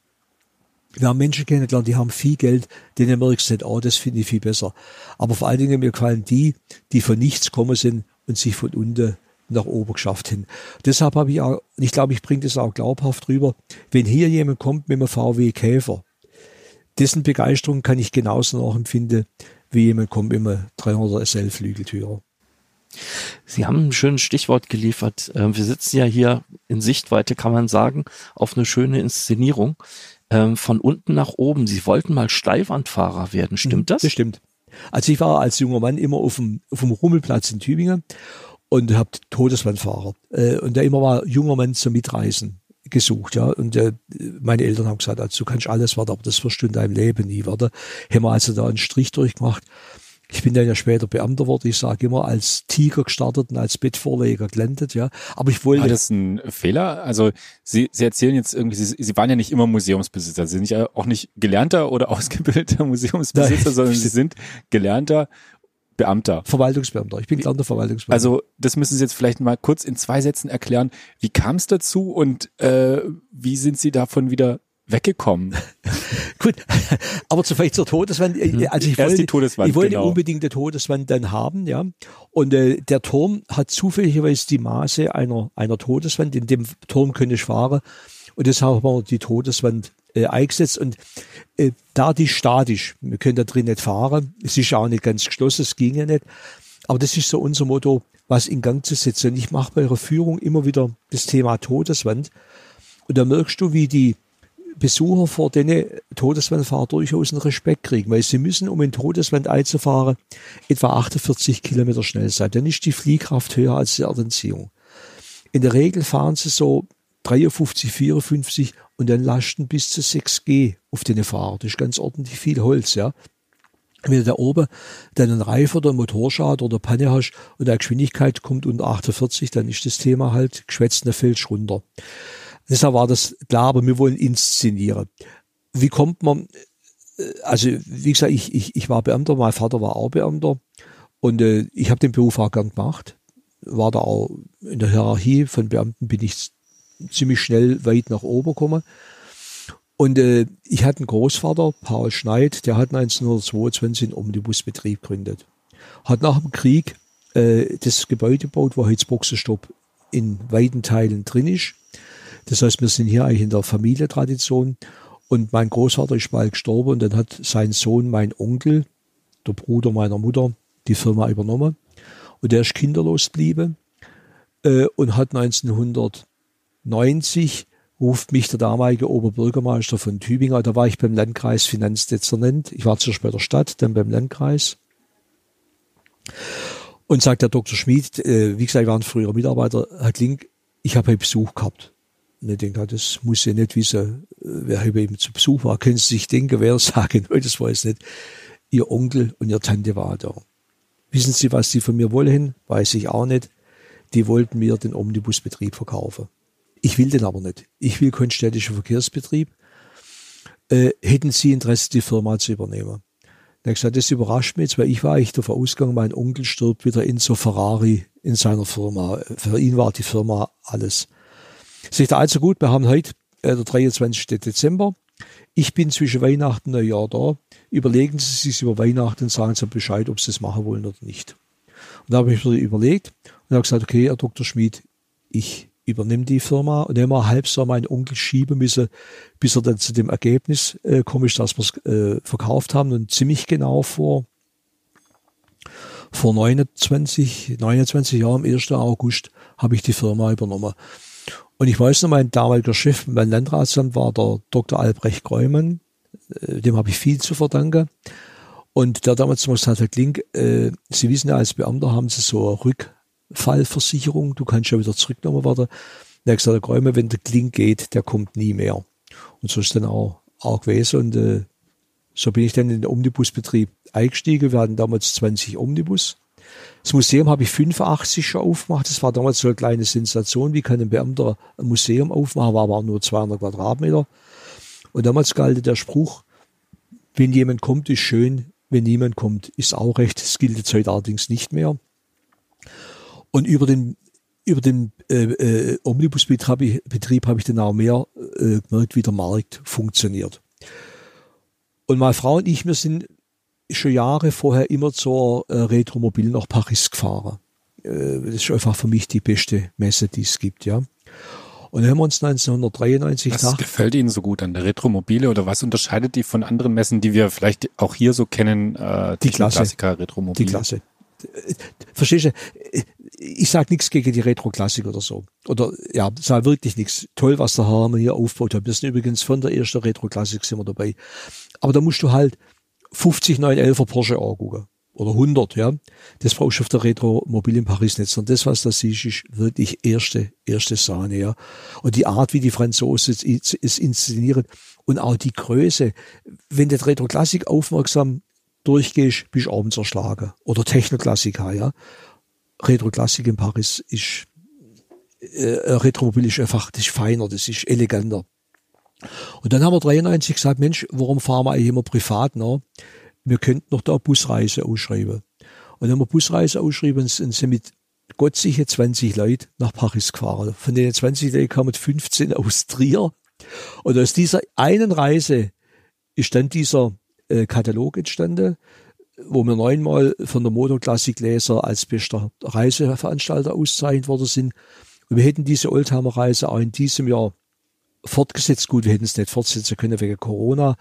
Wir haben Menschen kennengelernt, die haben viel Geld, denen merkst du nicht, oh, das finde ich viel besser. Aber vor allen Dingen, mir gefallen die, die von nichts kommen sind und sich von unten nach oben geschafft haben. Deshalb habe ich auch, ich glaube, ich bringe das auch glaubhaft rüber, wenn hier jemand kommt mit einem VW Käfer, dessen Begeisterung kann ich genauso nachempfinden, wie jemand kommt mit einem 300 SL Flügeltürer. Sie haben ein schönes Stichwort geliefert. Ähm, wir sitzen ja hier in Sichtweite, kann man sagen, auf eine schöne Inszenierung ähm, von unten nach oben. Sie wollten mal Steilwandfahrer werden, stimmt mhm, das? Das stimmt. Also ich war als junger Mann immer auf dem, auf dem Rummelplatz in Tübingen und habe Todeswandfahrer. Äh, und da immer war junger Mann zum Mitreisen gesucht, ja. Und äh, meine Eltern haben gesagt, also du kannst alles werden, aber das wirst du in deinem Leben nie werden. Haben wir also da einen Strich durchgemacht. Ich bin dann ja später Beamter worden. Ich sage immer als Tiger gestartet und als Bettvorleger gelandet, ja. Aber ich wollte. War das ein Fehler? Also Sie, Sie erzählen jetzt irgendwie, Sie, Sie waren ja nicht immer Museumsbesitzer. Sie sind ja auch nicht gelernter oder ausgebildeter Museumsbesitzer, Nein. sondern Sie sind gelernter Beamter. Verwaltungsbeamter. Ich bin gelernter Verwaltungsbeamter. Also das müssen Sie jetzt vielleicht mal kurz in zwei Sätzen erklären. Wie kam es dazu und äh, wie sind Sie davon wieder weggekommen. Gut, aber zu vielleicht zur Todeswand. Äh, mhm. Also ich wollte, die Todeswand, ich wollte genau. unbedingt die Todeswand dann haben, ja. Und äh, der Turm hat zufälligerweise die Maße einer einer Todeswand. In dem Turm könnte ich fahren. Und deshalb haben wir die Todeswand äh, eingesetzt. Und äh, da die statisch, wir können da drin nicht fahren. Es ist auch nicht ganz geschlossen, es ging ja nicht. Aber das ist so unser Motto, was in Gang zu setzen. Und ich mache bei ihrer Führung immer wieder das Thema Todeswand. Und da merkst du, wie die Besucher vor den Todeswandfahrer durchaus einen Respekt kriegen, weil sie müssen, um in Todeswand einzufahren, etwa 48 Kilometer schnell sein. Dann ist die Fliehkraft höher als die Erdenziehung. In der Regel fahren sie so 53, 54 und dann lasten bis zu 6G auf den Fahrer. Das ist ganz ordentlich viel Holz, ja. Wenn du da oben dann einen Reifen oder Motorschaden oder Panne hast und der Geschwindigkeit kommt unter 48, dann ist das Thema halt geschwätzt, der fällt runter. Deshalb war das klar, aber wir wollen inszenieren. Wie kommt man, äh, also wie gesagt, ich, ich, ich war Beamter, mein Vater war auch Beamter und äh, ich habe den Beruf auch gern gemacht. War da auch in der Hierarchie von Beamten bin ich ziemlich schnell weit nach oben gekommen. Und äh, ich hatte einen Großvater, Paul Schneid, der hat 1922 einen Omnibusbetrieb gegründet. Hat nach dem Krieg äh, das Gebäude gebaut, wo heute Boxenstopp in weiten Teilen drin ist. Das heißt, wir sind hier eigentlich in der Familientradition. Und mein Großvater ist bald gestorben und dann hat sein Sohn, mein Onkel, der Bruder meiner Mutter, die Firma übernommen. Und der ist kinderlos geblieben äh, und hat 1990 ruft mich der damalige Oberbürgermeister von Tübingen, da war ich beim Landkreis Finanzdezernent. Ich war zuerst bei der Stadt, dann beim Landkreis. Und sagt der Dr. Schmid, äh, wie gesagt, ich war ein früherer Mitarbeiter, Herr Klink, ich habe Besuch gehabt. Und ich denke, das muss ich nicht wissen, wer über ihm zu Besuch war. Können Sie sich denken, wer sagen, nein, das weiß nicht. Ihr Onkel und Ihr Tante war da. Wissen Sie, was Sie von mir wollen? Weiß ich auch nicht. Die wollten mir den Omnibusbetrieb verkaufen. Ich will den aber nicht. Ich will keinen städtischen Verkehrsbetrieb. Äh, hätten Sie Interesse, die Firma zu übernehmen? Dann habe ich gesagt, das überrascht mich jetzt, weil ich war echt davon ausgegangen, mein Onkel stirbt wieder in so Ferrari in seiner Firma. Für ihn war die Firma alles. Sich allzu gut, wir haben heute äh, der 23. Dezember. Ich bin zwischen Weihnachten und Neujahr da. Überlegen Sie sich über Weihnachten und sagen Sie Bescheid, ob Sie es machen wollen oder nicht. Und da habe ich mir überlegt und habe gesagt, okay, Herr Dr. Schmid, ich übernehme die Firma und immer halb so meinen Onkel schieben müssen, bis er dann zu dem Ergebnis äh, komme ich, dass wir es äh, verkauft haben und ziemlich genau vor vor 29, 29 Jahren, am 1. August, habe ich die Firma übernommen. Und ich weiß noch, mein damaliger Chef beim Landratsamt war der Dr. Albrecht Kreumann. Äh, dem habe ich viel zu verdanken. Und der damals gesagt hat, Klink, äh, Sie wissen ja, als Beamter haben Sie so eine Rückfallversicherung. Du kannst ja wieder zurückgenommen werden. Der hat gesagt, Herr Kreumann, wenn der Klink geht, der kommt nie mehr. Und so ist dann auch, auch gewesen. Und äh, So bin ich dann in den Omnibusbetrieb eingestiegen. Wir hatten damals 20 Omnibus. Das Museum habe ich 85 schon aufgemacht. Das war damals so eine kleine Sensation. Wie kann ein Beamter ein Museum aufmachen? War aber nur 200 Quadratmeter. Und damals galt der Spruch, wenn jemand kommt, ist schön. Wenn niemand kommt, ist auch recht. Das gilt jetzt heute allerdings nicht mehr. Und über den über den äh, äh, Omnibusbetrieb habe ich, Betrieb hab ich dann auch mehr äh, gemerkt, wie der Markt funktioniert. Und meine Frau und ich, wir sind schon Jahre vorher immer zur äh, Retromobil nach Paris gefahren. Äh, das ist einfach für mich die beste Messe, die es gibt, ja. Und dann haben wir uns 1993 Was gefällt Ihnen so gut an der Retromobile oder was unterscheidet die von anderen Messen, die wir vielleicht auch hier so kennen? Äh, die Klasse. Klassiker Retromobile. Die Klasse. Verstehst du? Ich sage nichts gegen die Retro-Klassik oder so. Oder ja, sage wirklich nichts. Toll, was der Herr hier aufgebaut hat. Wir sind übrigens von der ersten Retro-Klassik sind wir dabei. Aber da musst du halt 50 911er Porsche angucken. Oder 100, ja. Das brauchst du auf der Retro Mobil in Paris nicht. Und das, was da siehst, ist wirklich erste, erste Sahne, ja. Und die Art, wie die Franzosen es inszenieren und auch die Größe. Wenn du Retro Klassik aufmerksam durchgehst, bist du abends erschlagen. Oder Technoklassika, ja. Retro Klassik in Paris ist, äh, Retromobil ist einfach, das ist feiner, das ist eleganter. Und dann haben wir 93 gesagt, Mensch, warum fahren wir eigentlich immer privat noch? Wir könnten noch da Busreise ausschreiben. Und dann haben wir Busreise ausschreiben und sind mit Gott sicher 20 Leute nach Paris gefahren. Von den 20 Leuten kamen 15 aus Trier. Und aus dieser einen Reise ist dann dieser äh, Katalog entstanden, wo wir neunmal von der Motorklassik-Leser als bester Reiseveranstalter auszeichnet worden sind. Und wir hätten diese Oldtimer-Reise auch in diesem Jahr fortgesetzt. Gut, wir hätten es nicht fortsetzen können wegen Corona.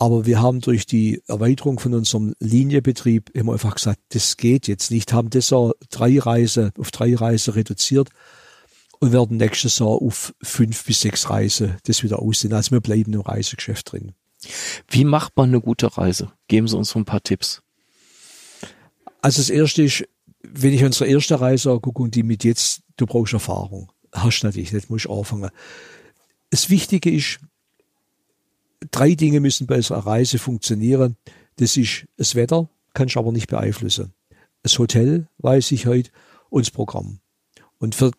Aber wir haben durch die Erweiterung von unserem Linienbetrieb immer einfach gesagt, das geht jetzt nicht, haben das Jahr drei Reise, auf drei Reise reduziert und werden nächstes Jahr auf fünf bis sechs Reise das wieder aussehen. Also wir bleiben im Reisegeschäft drin. Wie macht man eine gute Reise? Geben Sie uns so ein paar Tipps. Also das erste ist, wenn ich unsere erste Reise gucke und die mit jetzt, du brauchst Erfahrung. Hast natürlich, das muss ich anfangen. Das Wichtige ist, drei Dinge müssen bei unserer Reise funktionieren. Das ist das Wetter, kann ich aber nicht beeinflussen. Das Hotel weiß ich heute und das Programm. Und für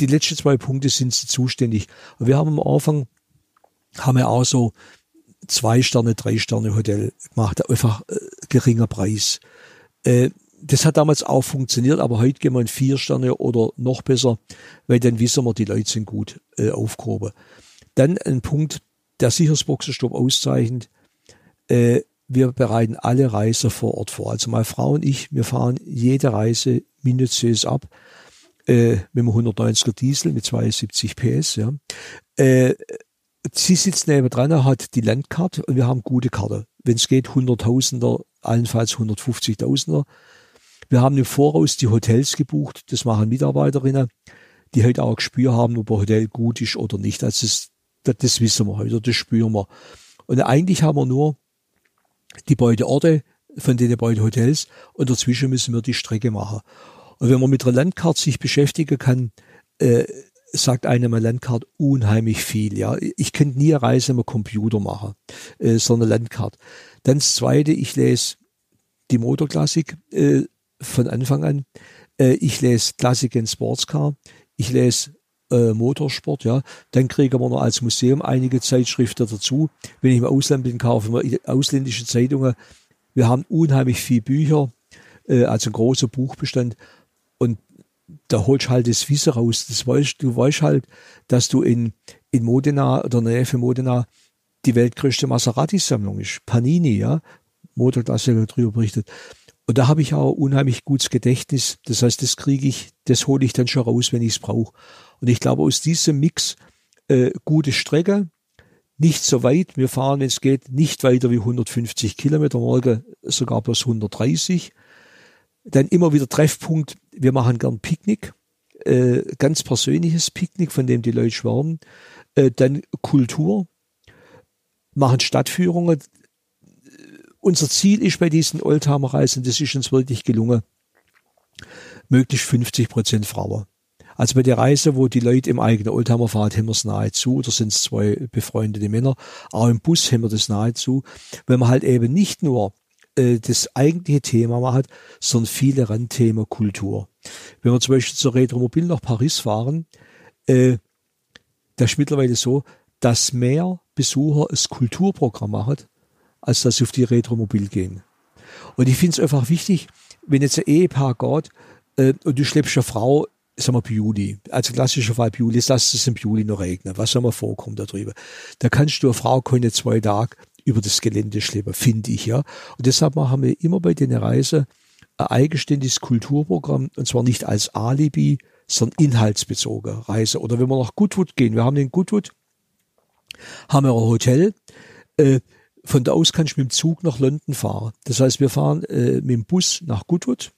die letzten zwei Punkte sind sie zuständig. Und wir haben am Anfang, haben wir auch so zwei Sterne, drei Sterne Hotel gemacht, einfach äh, geringer Preis. Äh, das hat damals auch funktioniert, aber heute gehen wir in vier Sterne oder noch besser, weil dann wissen wir, die Leute sind gut äh, aufgehoben. Dann ein Punkt, der Sicherheitsboxenstopp auszeichnet. Äh, wir bereiten alle Reise vor Ort vor. Also meine Frau und ich, wir fahren jede Reise minutiös ab äh, mit einem 190er Diesel mit 72 PS. Ja. Äh, sie sitzt neben dran, hat die Landkarte und wir haben gute Karte. Wenn es geht, 100.000er, allenfalls 150.000er. Wir haben im Voraus die Hotels gebucht, das machen Mitarbeiterinnen, die halt auch ein Gespür haben, ob ein Hotel gut ist oder nicht. Also das, das wissen wir heute, das spüren wir. Und eigentlich haben wir nur die beiden Orte von den beiden Hotels und dazwischen müssen wir die Strecke machen. Und wenn man mit einer Landkarte sich beschäftigen kann, äh, sagt einem eine Landkarte unheimlich viel. Ja, ich könnte nie eine Reise mit Computer machen, äh, sondern Landkarte. Dann das Zweite, ich lese die Motorklassik äh, von Anfang an. Äh, ich lese Klassik in Sportscar. Ich lese äh, Motorsport, ja. Dann kriegen wir noch als Museum einige Zeitschriften dazu. Wenn ich im Ausland bin, kaufen wir ausländische Zeitungen. Wir haben unheimlich viele Bücher, äh, also ein großer Buchbestand. Und da holst halt das Wissen raus. Das weißt, du weißt halt, dass du in, in Modena oder in Nähe von Modena die weltgrößte Maserati-Sammlung ist. Panini, ja. Motorklassiker darüber berichtet. Und da habe ich auch unheimlich gutes Gedächtnis. Das heißt, das kriege ich, das hole ich dann schon raus, wenn ich es brauche. Und ich glaube, aus diesem Mix äh, gute Strecke, nicht so weit. Wir fahren, wenn es geht, nicht weiter wie 150 Kilometer, morgen sogar bloß 130. Dann immer wieder Treffpunkt. Wir machen gern Picknick, äh, ganz persönliches Picknick, von dem die Leute schwärmen. Äh, dann Kultur, machen Stadtführungen unser Ziel ist bei diesen Oldtimer-Reisen, das ist uns wirklich gelungen, möglichst 50 Prozent Frauen. Also bei der Reise, wo die Leute im eigenen Oldtimer fahren, haben wir es nahezu, oder sind es zwei befreundete Männer, auch im Bus haben wir das nahezu, wenn man halt eben nicht nur äh, das eigentliche Thema macht, sondern viele Randthemen Kultur. Wenn wir zum Beispiel zur Retromobil nach Paris fahren, äh, das ist mittlerweile so, dass mehr Besucher das Kulturprogramm machen, als dass sie auf die Retromobil gehen. Und ich finde es einfach wichtig, wenn jetzt ein Ehepaar geht äh, und du schleppst eine Frau, sagen wir Juli, also klassischer Fall Juli, lass es im Juli noch regnen, was soll man vorkommen darüber. Da kannst du eine Frau keine zwei Tage über das Gelände schleppen, finde ich, ja. Und deshalb machen wir immer bei den Reise ein eigenständiges Kulturprogramm, und zwar nicht als Alibi, sondern inhaltsbezogen Reise. Oder wenn wir nach Goodwood gehen, wir haben in Goodwood, haben wir ein Hotel, äh, von da aus kannst du mit dem Zug nach London fahren. Das heißt, wir fahren äh, mit dem Bus nach Goodwood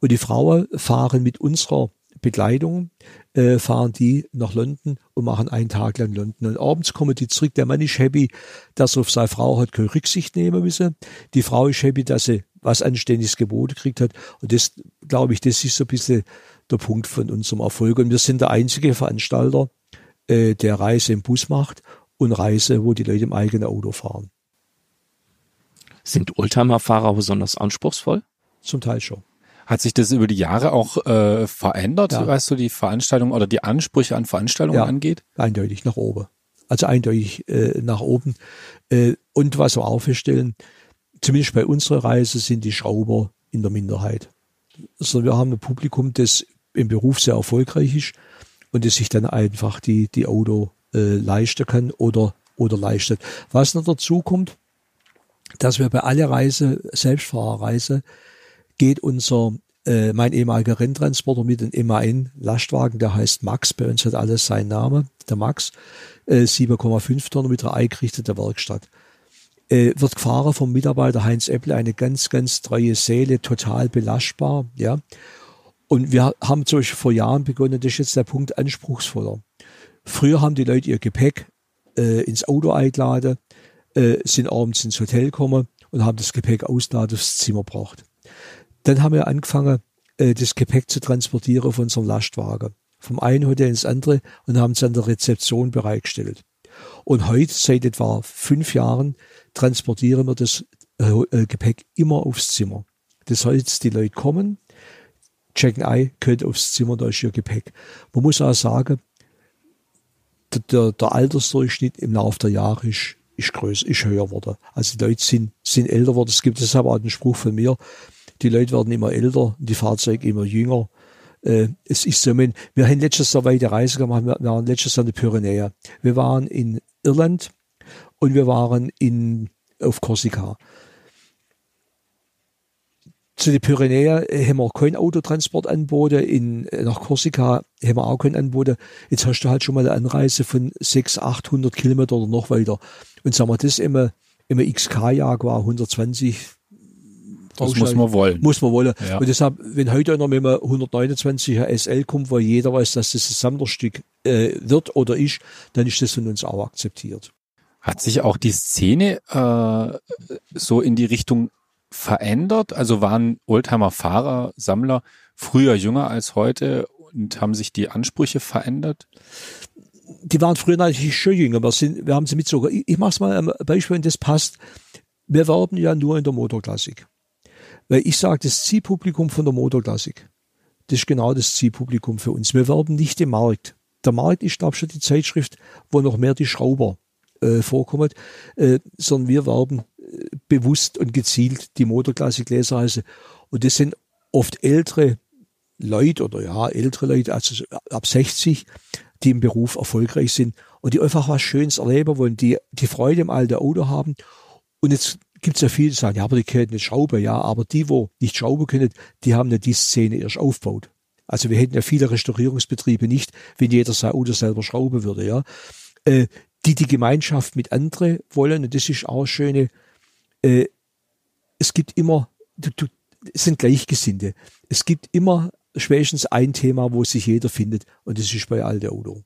und die Frauen fahren mit unserer Begleitung, äh, fahren die nach London und machen einen Tag lang London. Und abends kommen die zurück. Der Mann ist happy, dass er auf seine Frau hat keine Rücksicht nehmen müssen. Die Frau ist happy, dass sie was anständiges Gebote gekriegt hat. Und das, glaube ich, das ist so ein bisschen der Punkt von unserem Erfolg. Und wir sind der einzige Veranstalter, äh, der Reise im Bus macht und Reise, wo die Leute im eigenen Auto fahren. Sind Oldtimer-Fahrer besonders anspruchsvoll? Zum Teil schon. Hat sich das über die Jahre auch äh, verändert, ja. weißt du, die Veranstaltung oder die Ansprüche an Veranstaltungen ja, angeht? Eindeutig nach oben. Also eindeutig äh, nach oben. Äh, und was wir auch feststellen, zumindest bei unserer Reise sind die Schrauber in der Minderheit. Also wir haben ein Publikum, das im Beruf sehr erfolgreich ist und das sich dann einfach die, die Auto äh, leisten kann oder, oder leistet. Was noch dazu kommt, dass wir bei aller Reise, Selbstfahrerreise, geht unser äh, mein ehemaliger Renntransporter mit dem MAN Lastwagen, der heißt Max, bei uns hat alles sein Name, der Max, äh, 7,5 Tonnen mit einer eingerichteten Werkstatt. Äh, wird gefahren vom Mitarbeiter Heinz Epple, eine ganz, ganz treue Seele, total belastbar, ja. Und wir haben zum Beispiel vor Jahren begonnen, das ist jetzt der Punkt anspruchsvoller. Früher haben die Leute ihr Gepäck äh, ins Auto eingeladen, äh, sind abends ins Hotel gekommen und haben das Gepäck ausgeladen aufs Zimmer gebracht. Dann haben wir angefangen, äh, das Gepäck zu transportieren von unserem Lastwagen. Vom einen Hotel ins andere und haben es an der Rezeption bereitgestellt. Und heute, seit etwa fünf Jahren, transportieren wir das äh, äh, Gepäck immer aufs Zimmer. Das heißt, die Leute kommen, checken ein, können aufs Zimmer, da ist ihr Gepäck. Man muss auch sagen, der, der Altersdurchschnitt im Laufe der Jahre ist, ist größer, ist höher geworden. Also die Leute sind, sind älter geworden. Es gibt deshalb auch einen Spruch von mir, die Leute werden immer älter, die Fahrzeuge immer jünger. Äh, es ist so, wir haben letztes Jahr weite Reise gemacht, wir waren letztes Jahr in der Pyrenäe. Wir waren in Irland und wir waren in, auf Korsika. Zu den Pyrenäen haben wir keinen Autotransport anboten, in, nach Korsika haben wir auch keinen anboten. Jetzt hast du halt schon mal eine Anreise von 600, 800 Kilometer oder noch weiter. Und sagen wir, das immer, immer XK-Jaguar 120, das muss man wollen. Muss man wollen. Ja. Und deshalb, wenn heute einer mit einem 129er SL kommt, weil jeder weiß, dass das ein Sammlerstück äh, wird oder ist, dann ist das von uns auch akzeptiert. Hat sich auch die Szene äh, so in die Richtung verändert? Also waren Oldtimer-Fahrer, Sammler früher jünger als heute und haben sich die Ansprüche verändert? Die waren früher natürlich schon jünger. Wir, sind, wir haben sie mitsogar. Ich, ich mache es mal ein Beispiel, wenn das passt. Wir werben ja nur in der Motorklassik. Weil ich sage, das Zielpublikum von der Motorklassik, das ist genau das Zielpublikum für uns. Wir werben nicht im Markt. Der Markt ist, glaube ich, schon die Zeitschrift, wo noch mehr die Schrauber äh, vorkommen, äh, sondern wir werben bewusst und gezielt die Motorklassik-Leserreise. Und das sind oft ältere Leute oder ja, ältere Leute, also ab 60, die im Beruf erfolgreich sind und die einfach was Schönes erleben wollen, die die Freude im alten Auto haben. Und jetzt gibt es ja viele, die sagen, ja, aber die können nicht schrauben, ja, aber die, wo nicht schrauben können, die haben ja die Szene erst aufgebaut. Also wir hätten ja viele Restaurierungsbetriebe nicht, wenn jeder sein Auto selber schrauben würde, ja. Äh, die die Gemeinschaft mit anderen wollen, und das ist auch schöne, äh, es gibt immer, du, du, es sind Gleichgesinnte. Es gibt immer spätestens ein Thema, wo sich jeder findet, und das ist bei Alte Auto.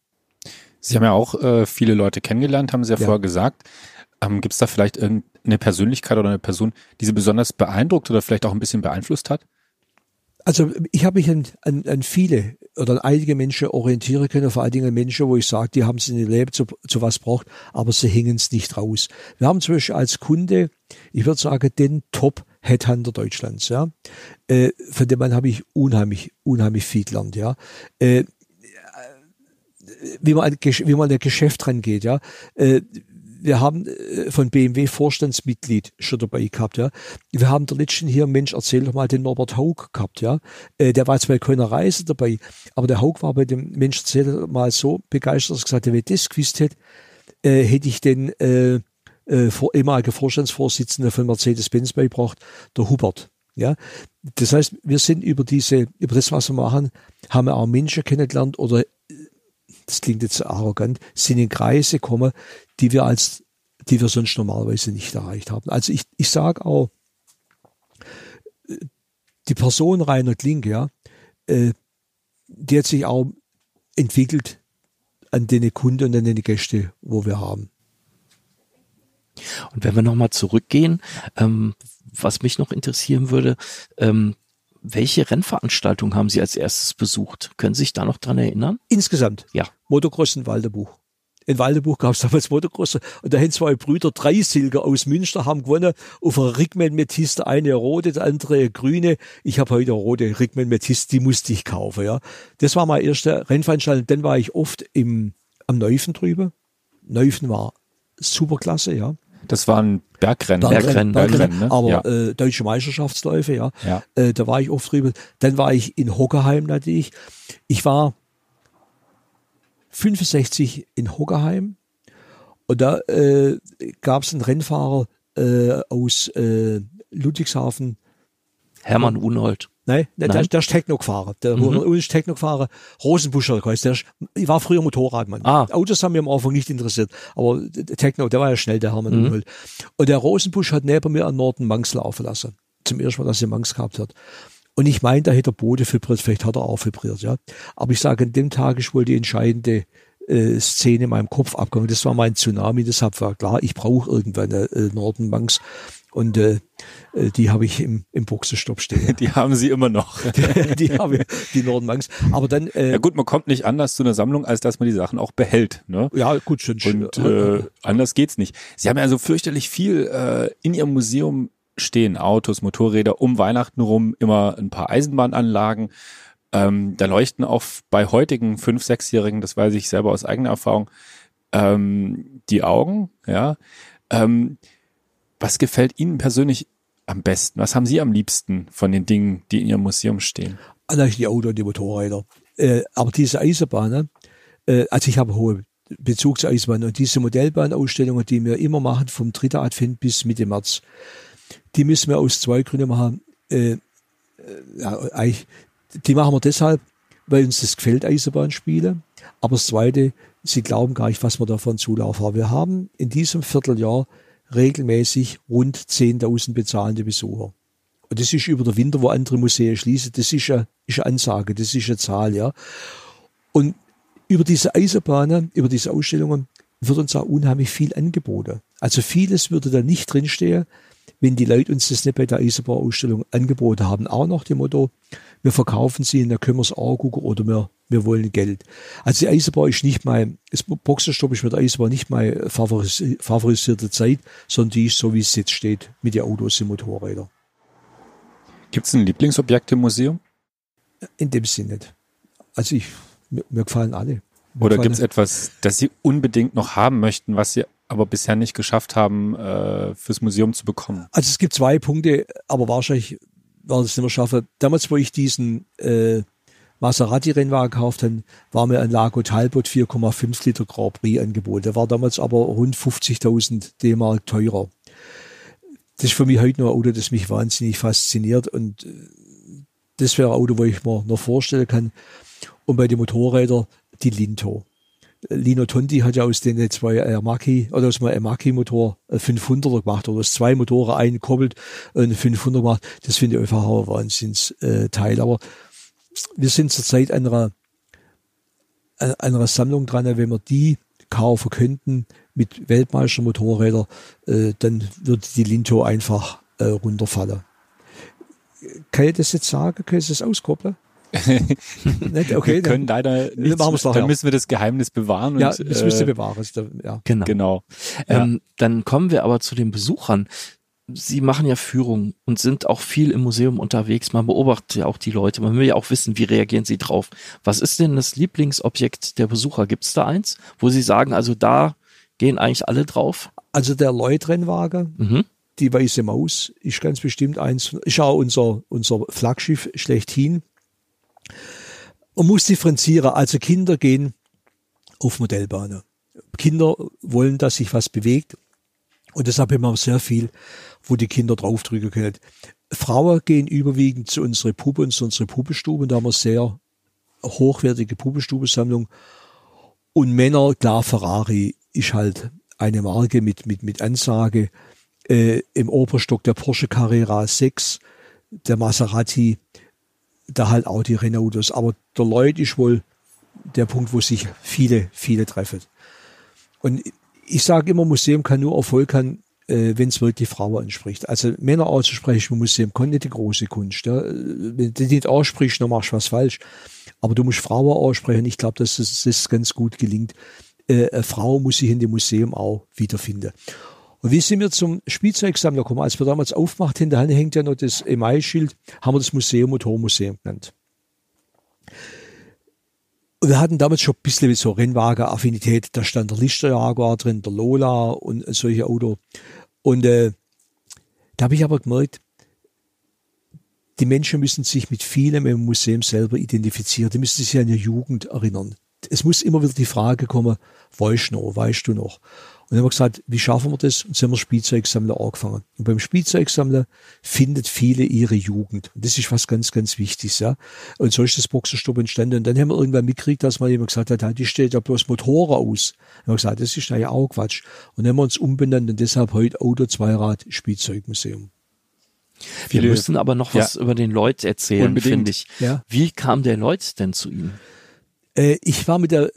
Sie haben ja auch äh, viele Leute kennengelernt, haben Sie ja, ja. vorher gesagt. Ähm, Gibt es da vielleicht irgendeine Persönlichkeit oder eine Person, die Sie besonders beeindruckt oder vielleicht auch ein bisschen beeinflusst hat? Also ich habe mich an, an, an viele oder an einige Menschen orientieren können, vor allen Dingen Menschen, wo ich sage, die haben es in ihrem Leben zu, zu was braucht, aber sie hängen es nicht raus. Wir haben zum Beispiel als Kunde, ich würde sagen, den Top Headhunter Deutschlands, ja. Äh, von dem Mann habe ich unheimlich, unheimlich viel gelernt, ja. Äh, wie man, an, wie man an ein Geschäft rangeht, ja. Äh, wir haben äh, von BMW Vorstandsmitglied schon dabei gehabt, ja. Wir haben der letzten hier, Mensch, erzähl doch mal den Norbert Haug gehabt, ja. Äh, der war zwar bei keiner Reise dabei, aber der Haug war bei dem Mensch, erzähl mal so begeistert, dass er gesagt hat, wenn ich das gewusst hätte, äh, hätte ich den äh, vor, ehemaliger Vorstandsvorsitzender von Mercedes-Benz beigebracht, der Hubert. Ja, das heißt, wir sind über diese, über das, was wir machen, haben wir auch Menschen kennengelernt oder das klingt jetzt arrogant, sind in Kreise gekommen, die wir als, die wir sonst normalerweise nicht erreicht haben. Also ich, ich sage auch, die Person Rainer Klink, ja, äh, die hat sich auch entwickelt an den Kunden und an den Gäste, wo wir haben. Und wenn wir nochmal zurückgehen, ähm, was mich noch interessieren würde, ähm, welche Rennveranstaltung haben Sie als erstes besucht? Können Sie sich da noch dran erinnern? Insgesamt? Ja. Motocross in Waldebuch. In Waldebuch gab es damals Motocross und da haben zwei Brüder, drei Silger aus Münster, haben gewonnen. Auf einer Rickman-Metist, eine rote, der andere grüne. Ich habe heute eine rote Rickman-Metist, die musste ich kaufen. Ja, Das war meine erste Rennveranstaltung. Dann war ich oft im, am Neufen drüber. Neufen war superklasse, ja. Das waren Bergrennen. Bergrennen, Bergrennen, Bergrennen ne? aber ja. äh, deutsche Meisterschaftsläufe, ja. ja. Äh, da war ich oft drüber. Dann war ich in Hockerheim natürlich. Ich war 65 in Hockerheim und da äh, gab es einen Rennfahrer äh, aus äh, Ludwigshafen. Hermann Unhold. Nein, Nein. Der, der ist Techno-Fahrer. Der mhm. ist Techno-Fahrer. Rosenbuscher heißt der. Ist, ich war früher Motorradmann. Ah. Autos haben mich am Anfang nicht interessiert. Aber Techno, der war ja schnell, der Hermann mhm. Unhold. Und der Rosenbusch hat neben mir an Norden Mangs laufen lassen. Zum ersten Mal, dass er Mangs gehabt hat. Und ich meine, da hätte der Boden vibriert, vielleicht hat er auch vibriert, ja. Aber ich sage, an dem Tag ist wohl die entscheidende äh, Szene in meinem Kopf abgegangen. Das war mein Tsunami, deshalb war klar, ich brauche irgendwann eine äh, Nordenbanks. Und äh, äh, die habe ich im, im Boxenstopp stehen. Die haben sie immer noch. die, die habe ich, die Nordenbanks. Aber dann. Äh, ja gut, man kommt nicht anders zu einer Sammlung, als dass man die Sachen auch behält. Ne? Ja, gut, schon. Und äh, anders geht's nicht. Sie haben ja so fürchterlich viel äh, in Ihrem Museum stehen Autos, Motorräder, um Weihnachten rum immer ein paar Eisenbahnanlagen. Ähm, da leuchten auch bei heutigen fünf, sechsjährigen, das weiß ich selber aus eigener Erfahrung, ähm, die Augen. Ja, ähm, was gefällt Ihnen persönlich am besten? Was haben Sie am liebsten von den Dingen, die in Ihrem Museum stehen? Eigentlich die Autos und die Motorräder. Äh, aber diese Eisenbahnen, äh, also ich habe hohe Bezug zur Eisenbahn und diese Modellbahnausstellungen, die wir immer machen, vom 3. Advent bis Mitte März, die müssen wir aus zwei Gründen machen. Äh, äh, ja, eigentlich, die machen wir deshalb, weil uns das gefällt, Eisenbahnspiele. Aber das Zweite, sie glauben gar nicht, was wir davon Zulauf haben. Wir haben in diesem Vierteljahr regelmäßig rund 10.000 bezahlende Besucher. Und das ist über den Winter, wo andere Museen schließen, das ist eine, ist eine Ansage, das ist eine Zahl, ja. Und über diese Eisenbahnen, über diese Ausstellungen wird uns auch unheimlich viel angeboten. Also vieles würde da nicht drinstehen, wenn die Leute uns das nicht bei der Eisenbahnausstellung angeboten haben. Auch nach dem Motto, wir verkaufen sie, dann können wir es auch gucken oder wir, wir wollen Geld. Also die Eisenbahn ist nicht mein, das Boxerstopp ist mit der Eisenbahn nicht meine favorisierte Zeit, sondern die ist so, wie es jetzt steht, mit den Autos und Motorrädern. Gibt es ein Lieblingsobjekt im Museum? In dem Sinne nicht. Also ich, mir, mir gefallen alle. Mir Oder gibt es etwas, das Sie unbedingt noch haben möchten, was Sie aber bisher nicht geschafft haben, äh, fürs Museum zu bekommen? Also es gibt zwei Punkte, aber wahrscheinlich werde ich es nicht mehr schaffen. Damals, wo ich diesen äh, Maserati-Rennwagen gekauft habe, war mir ein Lago Talbot 4,5 Liter Grand Prix angeboten. Der war damals aber rund 50.000 D-Mark teurer. Das ist für mich heute noch ein Auto, das mich wahnsinnig fasziniert und äh, das wäre ein Auto, wo ich mir noch vorstellen kann. Und bei den Motorrädern die Linto. Lino Tonti hat ja aus den zwei Ermaki oder aus dem Ermaki Motor 500er gemacht oder aus zwei Motoren einen koppelt und 500 gemacht. Das finde ich einfach ein Wahnsinnsteil. Aber wir sind zurzeit an einer, an einer Sammlung dran, wenn wir die kaufen könnten mit Weltmeistermotorrädern, äh, dann würde die Linto einfach äh, runterfallen. kann ich das jetzt sagen? Kann ich das auskoppeln? Nicht? Okay, wir können leider nicht. Dann, dann müssen wir das Geheimnis bewahren. Ja, und, das müsst ihr äh, bewahren. Ja. Genau. genau. Ähm, Dann kommen wir aber zu den Besuchern. Sie machen ja Führung und sind auch viel im Museum unterwegs. Man beobachtet ja auch die Leute. Man will ja auch wissen, wie reagieren sie drauf. Was ist denn das Lieblingsobjekt der Besucher? Gibt es da eins, wo Sie sagen, also da gehen eigentlich alle drauf? Also der Lloyd-Rennwagen, mhm. die Weiße Maus, ist ganz bestimmt eins. Ist auch unser, unser Flaggschiff schlechthin. Man muss differenzieren. Also Kinder gehen auf Modellbahnen. Kinder wollen, dass sich was bewegt. Und deshalb haben wir sehr viel wo die Kinder draufdrücken können. Frauen gehen überwiegend zu unserer Puppe und zu unserer Puppenstube. Da haben wir sehr hochwertige Puppenstubensammlung. Und Männer, klar, Ferrari ist halt eine Marke mit, mit, mit Ansage. Äh, Im Oberstock der Porsche Carrera 6, der Maserati, da halt auch die Renaultos. Aber der Lloyd ist wohl der Punkt, wo sich viele, viele treffen. Und ich sage immer, Museum kann nur Erfolg haben, äh, wenn es wirklich Frauen anspricht. Also Männer auszusprechen im Museum kann nicht die große Kunst. Ja. Wenn du nicht aussprichst, dann machst du was falsch. Aber du musst Frauen aussprechen. Ich glaube, dass das, das ganz gut gelingt. Äh, eine Frau muss sich in dem Museum auch wiederfinden. Und wie sind wir zum Spielzeugsammler gekommen? Als wir damals aufmacht, hinter hängt ja noch das Emailschild, haben wir das Museum Motormuseum genannt. Und wir hatten damals schon ein bisschen so Rennwagen-Affinität. Da stand der Lichter Jaguar drin, der Lola und solche Auto. Und äh, da habe ich aber gemerkt, die Menschen müssen sich mit vielem im Museum selber identifizieren. Die müssen sich an ihre Jugend erinnern. Es muss immer wieder die Frage kommen, weißt du noch, weißt du noch? Und dann haben wir gesagt, wie schaffen wir das? Und haben wir Spielzeugsammler angefangen. Und beim Spielzeugsammler findet viele ihre Jugend. Und das ist was ganz, ganz Wichtiges, ja. Und so ist das Boxerstopp entstanden. Und dann haben wir irgendwann mitgekriegt, dass mal jemand gesagt hat, die steht ja bloß Motoren aus. Und haben wir gesagt, das ist ja auch Quatsch. Und dann haben wir uns umbenannt und deshalb heute Auto Zweirad Spielzeugmuseum. Wir müssen aber noch was ja. über den Lloyd erzählen, finde ich. Ja. Wie kam der Lloyd denn zu Ihnen? Äh, ich war mit der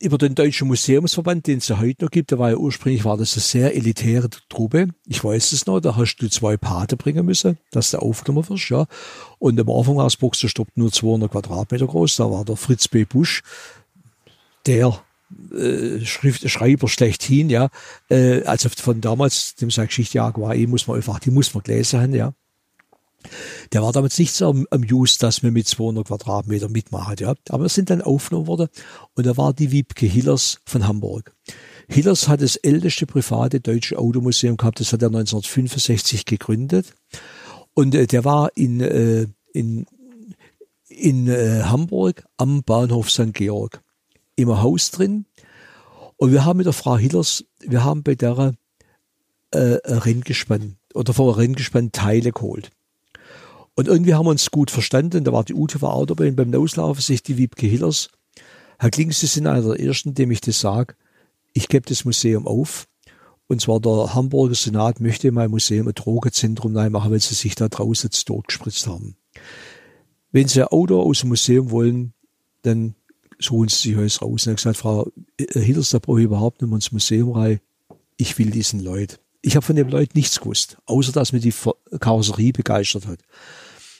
über den Deutschen Museumsverband, den es ja heute noch gibt, da war ja ursprünglich war das eine sehr elitäre Truppe. Ich weiß es noch, da hast du zwei Pate bringen müssen, dass du aufgenommen wirst, ja. Und am Anfang war das Boxerstopp nur 200 Quadratmeter groß, da war der Fritz B. Busch, der äh, Schrift, Schreiber schlechthin, ja. Äh, also von damals, dem sei Geschichte eh, muss man einfach, die muss man gelesen haben, ja. Der war damals nicht so am, am Just, dass wir mit 200 Quadratmeter mitmachen, ja. Aber wir sind dann aufgenommen worden und da war die Wiebke Hillers von Hamburg. Hillers hat das älteste private deutsche Automuseum gehabt, das hat er 1965 gegründet. Und äh, der war in, äh, in, in äh, Hamburg am Bahnhof St. Georg im Haus drin. Und wir haben mit der Frau Hillers, wir haben bei der äh, Renngespann oder vor Renngespann Teile geholt. Und irgendwie haben wir uns gut verstanden. Da war die Ute war. Und beim Auslaufen sich die Wiebke Hillers. Herr Kling, Sie sind einer der Ersten, dem ich das sage. Ich gebe das Museum auf. Und zwar der Hamburger Senat möchte in meinem Museum ein Drogenzentrum machen, weil sie sich da draußen jetzt dort gespritzt haben. Wenn Sie ein Auto aus dem Museum wollen, dann suchen Sie sich alles raus. Und er hat gesagt, Frau Hillers, da brauche ich überhaupt nicht mehr ins Museum rein. Ich will diesen Leuten ich habe von dem Leuten nichts gewusst, außer dass mir die Karosserie begeistert hat.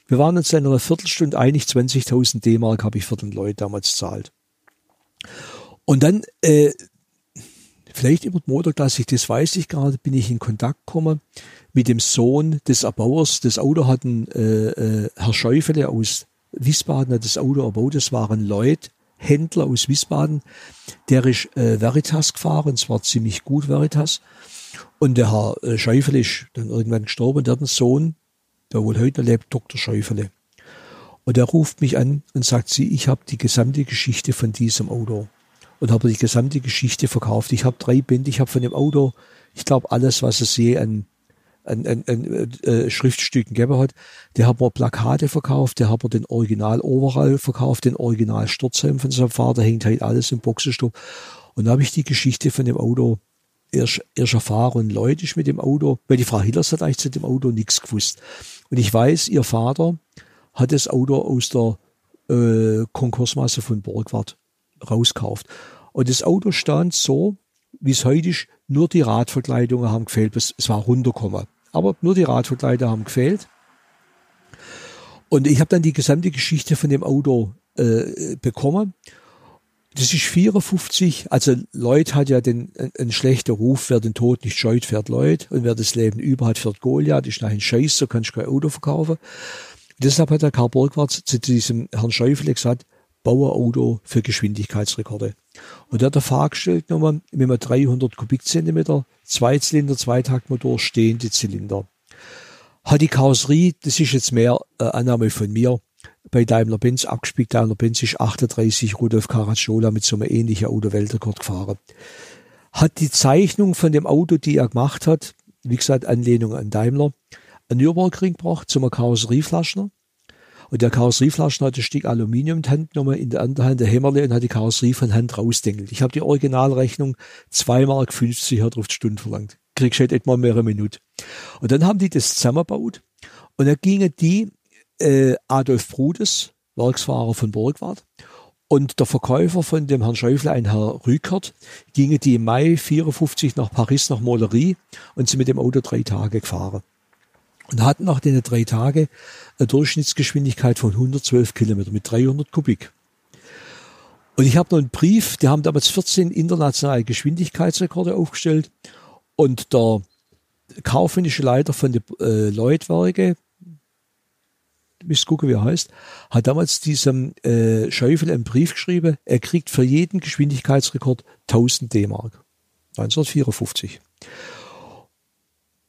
Wir waren uns in einer Viertelstunde einig, 20.000 D-Mark habe ich für den Leut damals zahlt. Und dann, äh, vielleicht über die Motorklassik, das weiß ich gerade, bin ich in Kontakt gekommen mit dem Sohn des Erbauers. Das Auto hatten äh, äh, Herr Schäufele aus Wiesbaden hat das Auto erbaut. Das waren Leute, Händler aus Wiesbaden. Der ist äh, Veritas gefahren, zwar ziemlich gut Veritas. Und der Herr äh, Schäufele ist dann irgendwann gestorben, der hat einen Sohn, der wohl heute lebt, Dr. Schäufele. Und er ruft mich an und sagt, sie, ich habe die gesamte Geschichte von diesem Auto und habe die gesamte Geschichte verkauft. Ich habe drei Bände, ich habe von dem Auto, ich glaube, alles, was es je an, an, an, an äh, Schriftstücken gegeben hat. Der hat mir Plakate verkauft, der hat mir den Original Overall verkauft, den Original Sturzhelm von seinem Vater, hängt halt alles im Boxenstopp. Und da habe ich die Geschichte von dem Auto erst, erst erfahren Leute mit dem Auto, weil die Frau Hillers hat eigentlich zu dem Auto nichts gewusst. Und ich weiß, ihr Vater hat das Auto aus der äh, Konkursmasse von Borgward rauskauft. Und das Auto stand so, wie es heute ist, nur die Radverkleidungen haben gefehlt, es war runtergekommen. Aber nur die Radverkleidungen haben gefehlt. Und ich habe dann die gesamte Geschichte von dem Auto äh, bekommen. Das ist 54, also Lloyd hat ja den, einen schlechten Ruf, wer den Tod nicht scheut, fährt Lloyd und wer das Leben über hat, fährt Goliath, ist nachher ein Scheiß, so kannst du kein Auto verkaufen. Und deshalb hat der Karl Burgwart zu diesem Herrn Schäufele gesagt, baue Auto für Geschwindigkeitsrekorde. Und der hat der Fahrer gestellt nochmal mit einem 300 Kubikzentimeter, Zweizylinder, Zweitaktmotor, stehende Zylinder. Hat die Karosserie, das ist jetzt mehr äh, Annahme von mir, bei Daimler-Benz abgespielt. Daimler-Benz ist 38 Rudolf Caracciola mit so einem ähnlichen Auto Weltrekord gefahren. Hat die Zeichnung von dem Auto, die er gemacht hat, wie gesagt, Anlehnung an Daimler, ein Nürburgring gebracht zum Karosserieflaschner. Und der Karosserieflaschner hat ein Stück Aluminium in die Hand genommen, in der anderen Hand der Hämmerle und hat die Karosserie von Hand rausdengelt. Ich habe die Originalrechnung 2 Mark 50 hat auf die Stunde verlangt. Kriegst halt etwa mehrere Minuten. Und dann haben die das zusammengebaut und dann gingen die äh, Adolf Brudes, Werksfahrer von Burgwart, und der Verkäufer von dem Herrn Schäufle, ein Herr Rückert, gingen die im Mai 54 nach Paris nach Molerie und sind mit dem Auto drei Tage gefahren. Und hatten nach den drei Tagen eine Durchschnittsgeschwindigkeit von 112 Kilometer mit 300 Kubik. Und ich habe noch einen Brief, die haben damals 14 internationale Geschwindigkeitsrekorde aufgestellt und der kaufmännische Leiter von den äh, Lloyd-Werke, müsst gucken, wie er heißt, hat damals diesem äh, Schäufel einen Brief geschrieben, er kriegt für jeden Geschwindigkeitsrekord 1000 D-Mark. 1954.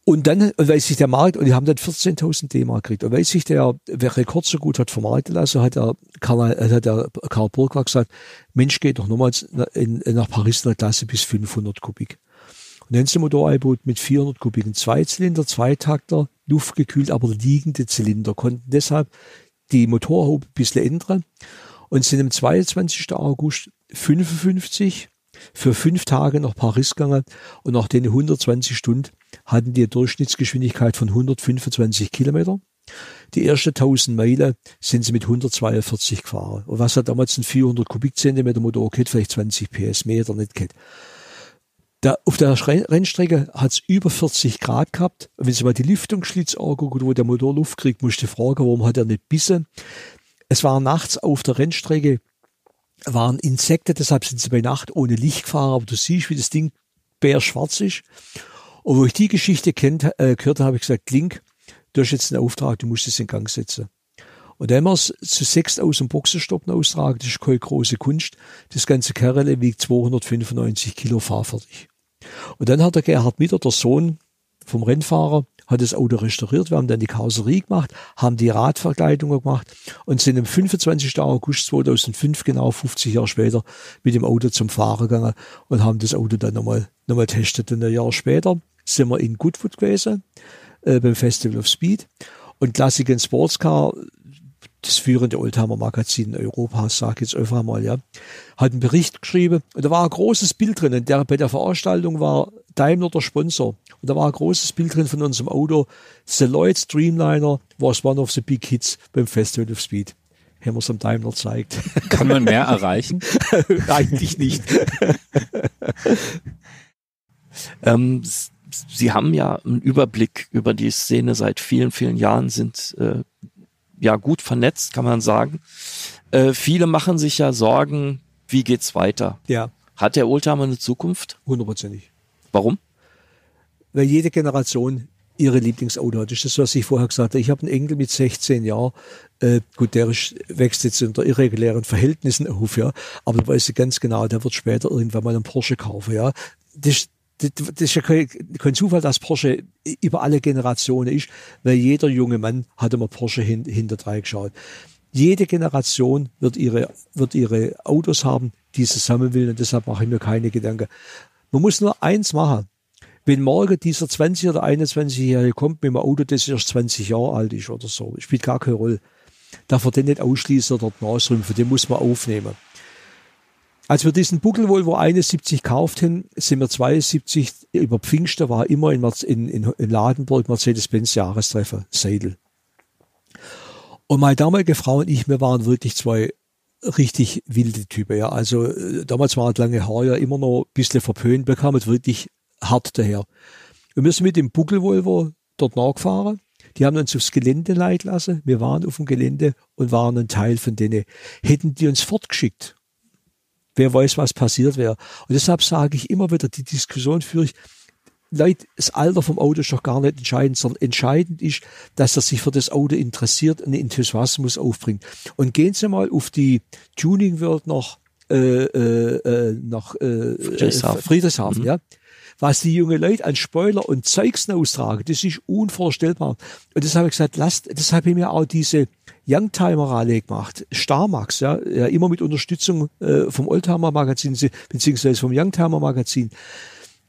Und dann, weil sich der Markt, und die haben dann 14.000 D-Mark gekriegt, und weil sich der, der Rekord so gut hat vermarktet lassen, hat der Karl, hat der Karl Burgwag gesagt, Mensch, geht doch nochmals in, in, nach Paris in der Klasse bis 500 Kubik. Eingebaut mit 400 Kubik, ein Zweizylinder, Zweitakter, luftgekühlt, aber liegende Zylinder, konnten deshalb die Motorhaube ein bisschen ändern und sind am 22. August 55 für fünf Tage nach Paris gegangen und nach den 120 Stunden hatten die Durchschnittsgeschwindigkeit von 125 Kilometer. Die ersten 1000 Meilen sind sie mit 142 gefahren. Und was hat damals ein 400 Kubikzentimeter Motor gehabt, vielleicht 20 PS mehr oder nicht gehabt. Da, auf der Rennstrecke hat es über 40 Grad gehabt. Und wenn Sie mal die Lüftungsschlitz angucken, wo der Motor Luft kriegt, musste ich fragen, warum hat er nicht bissen? Es war nachts auf der Rennstrecke, waren Insekten, deshalb sind sie bei Nacht ohne Licht gefahren, aber du siehst, wie das Ding bärschwarz ist. Und wo ich die Geschichte kennt, äh, gehört habe, habe ich gesagt, Link, du hast jetzt einen Auftrag, du musst es in Gang setzen. Und dann haben wir es zu sechs aus dem Boxenstoppen austragen, das ist keine große Kunst. Das ganze Kerle wiegt 295 Kilo fahrfertig. Und dann hat der Gerhard Mitter, der Sohn vom Rennfahrer, hat das Auto restauriert. Wir haben dann die Karosserie gemacht, haben die Radverkleidung gemacht und sind am 25. August 2005, genau 50 Jahre später, mit dem Auto zum Fahren gegangen und haben das Auto dann nochmal, nochmal testet. Und ein Jahr später sind wir in Goodwood gewesen, äh, beim Festival of Speed. Und Classic and Sportscar, das führende Oldtimer-Magazin Europas, sag ich jetzt einfach mal, ja, hat einen Bericht geschrieben und da war ein großes Bild drin. Und der, bei der Veranstaltung war Daimler der Sponsor. Und da war ein großes Bild drin von unserem Auto. The Lloyd Streamliner was one of the big hits beim Festival of Speed. Haben wir es am Daimler zeigt. Kann man mehr erreichen? Eigentlich nicht. ähm, Sie haben ja einen Überblick über die Szene seit vielen, vielen Jahren, sind äh, ja gut vernetzt, kann man sagen. Äh, viele machen sich ja Sorgen, wie geht's weiter? Ja. Hat der Oldtimer eine Zukunft? Hundertprozentig. Warum? Weil jede Generation ihre Lieblingsauto hat. Das ist das, was ich vorher gesagt habe. Ich habe einen Enkel mit 16 Jahren. Äh, gut, der ist, wächst jetzt unter irregulären Verhältnissen auf, ja. Aber du weißt ganz genau, der wird später irgendwann mal einen Porsche kaufen, ja. Das, das, ist ja kein, Zufall, dass Porsche über alle Generationen ist, weil jeder junge Mann hat immer Porsche hin, hinter drei geschaut. Jede Generation wird ihre, wird ihre Autos haben, die sie sammeln will und deshalb mache ich mir keine Gedanken. Man muss nur eins machen. Wenn morgen dieser 20 oder 21-Jährige kommt mit einem Auto, das erst 20 Jahre alt ist oder so, spielt gar keine Rolle. Darf er den nicht ausschließen oder nachrümpfen, den muss man aufnehmen. Als wir diesen Buckel Volvo 71 kauften, sind wir 72 über Pfingster war immer in, in, in Ladenburg Mercedes-Benz Jahrestreffer, Seidel. Und meine damalige Frau und ich, wir waren wirklich zwei richtig wilde Typen, ja. Also äh, damals war das lange Haar ja immer noch ein bisschen verpönt, wir kamen wirklich hart daher. Und wir sind mit dem Buckel Volvo dort nachgefahren. Die haben uns aufs Gelände leid lassen. Wir waren auf dem Gelände und waren ein Teil von denen. Hätten die uns fortgeschickt, wer weiß, was passiert wäre. Und deshalb sage ich immer wieder, die Diskussion führe ich, Leute, das Alter vom Auto ist doch gar nicht entscheidend, sondern entscheidend ist, dass er sich für das Auto interessiert, einen Enthusiasmus aufbringt. Und gehen Sie mal auf die Tuning World nach, äh, äh, äh nach äh, Friedrichshafen, Friedrichshafen mhm. ja was die junge Leute an Spoiler und Zeugs austragen, das ist unvorstellbar. Und das habe ich gesagt, lasst, das habe ich mir auch diese Youngtimer-Rallye gemacht, Starmax, ja, ja, immer mit Unterstützung äh, vom Oldtimer-Magazin, beziehungsweise vom Youngtimer-Magazin.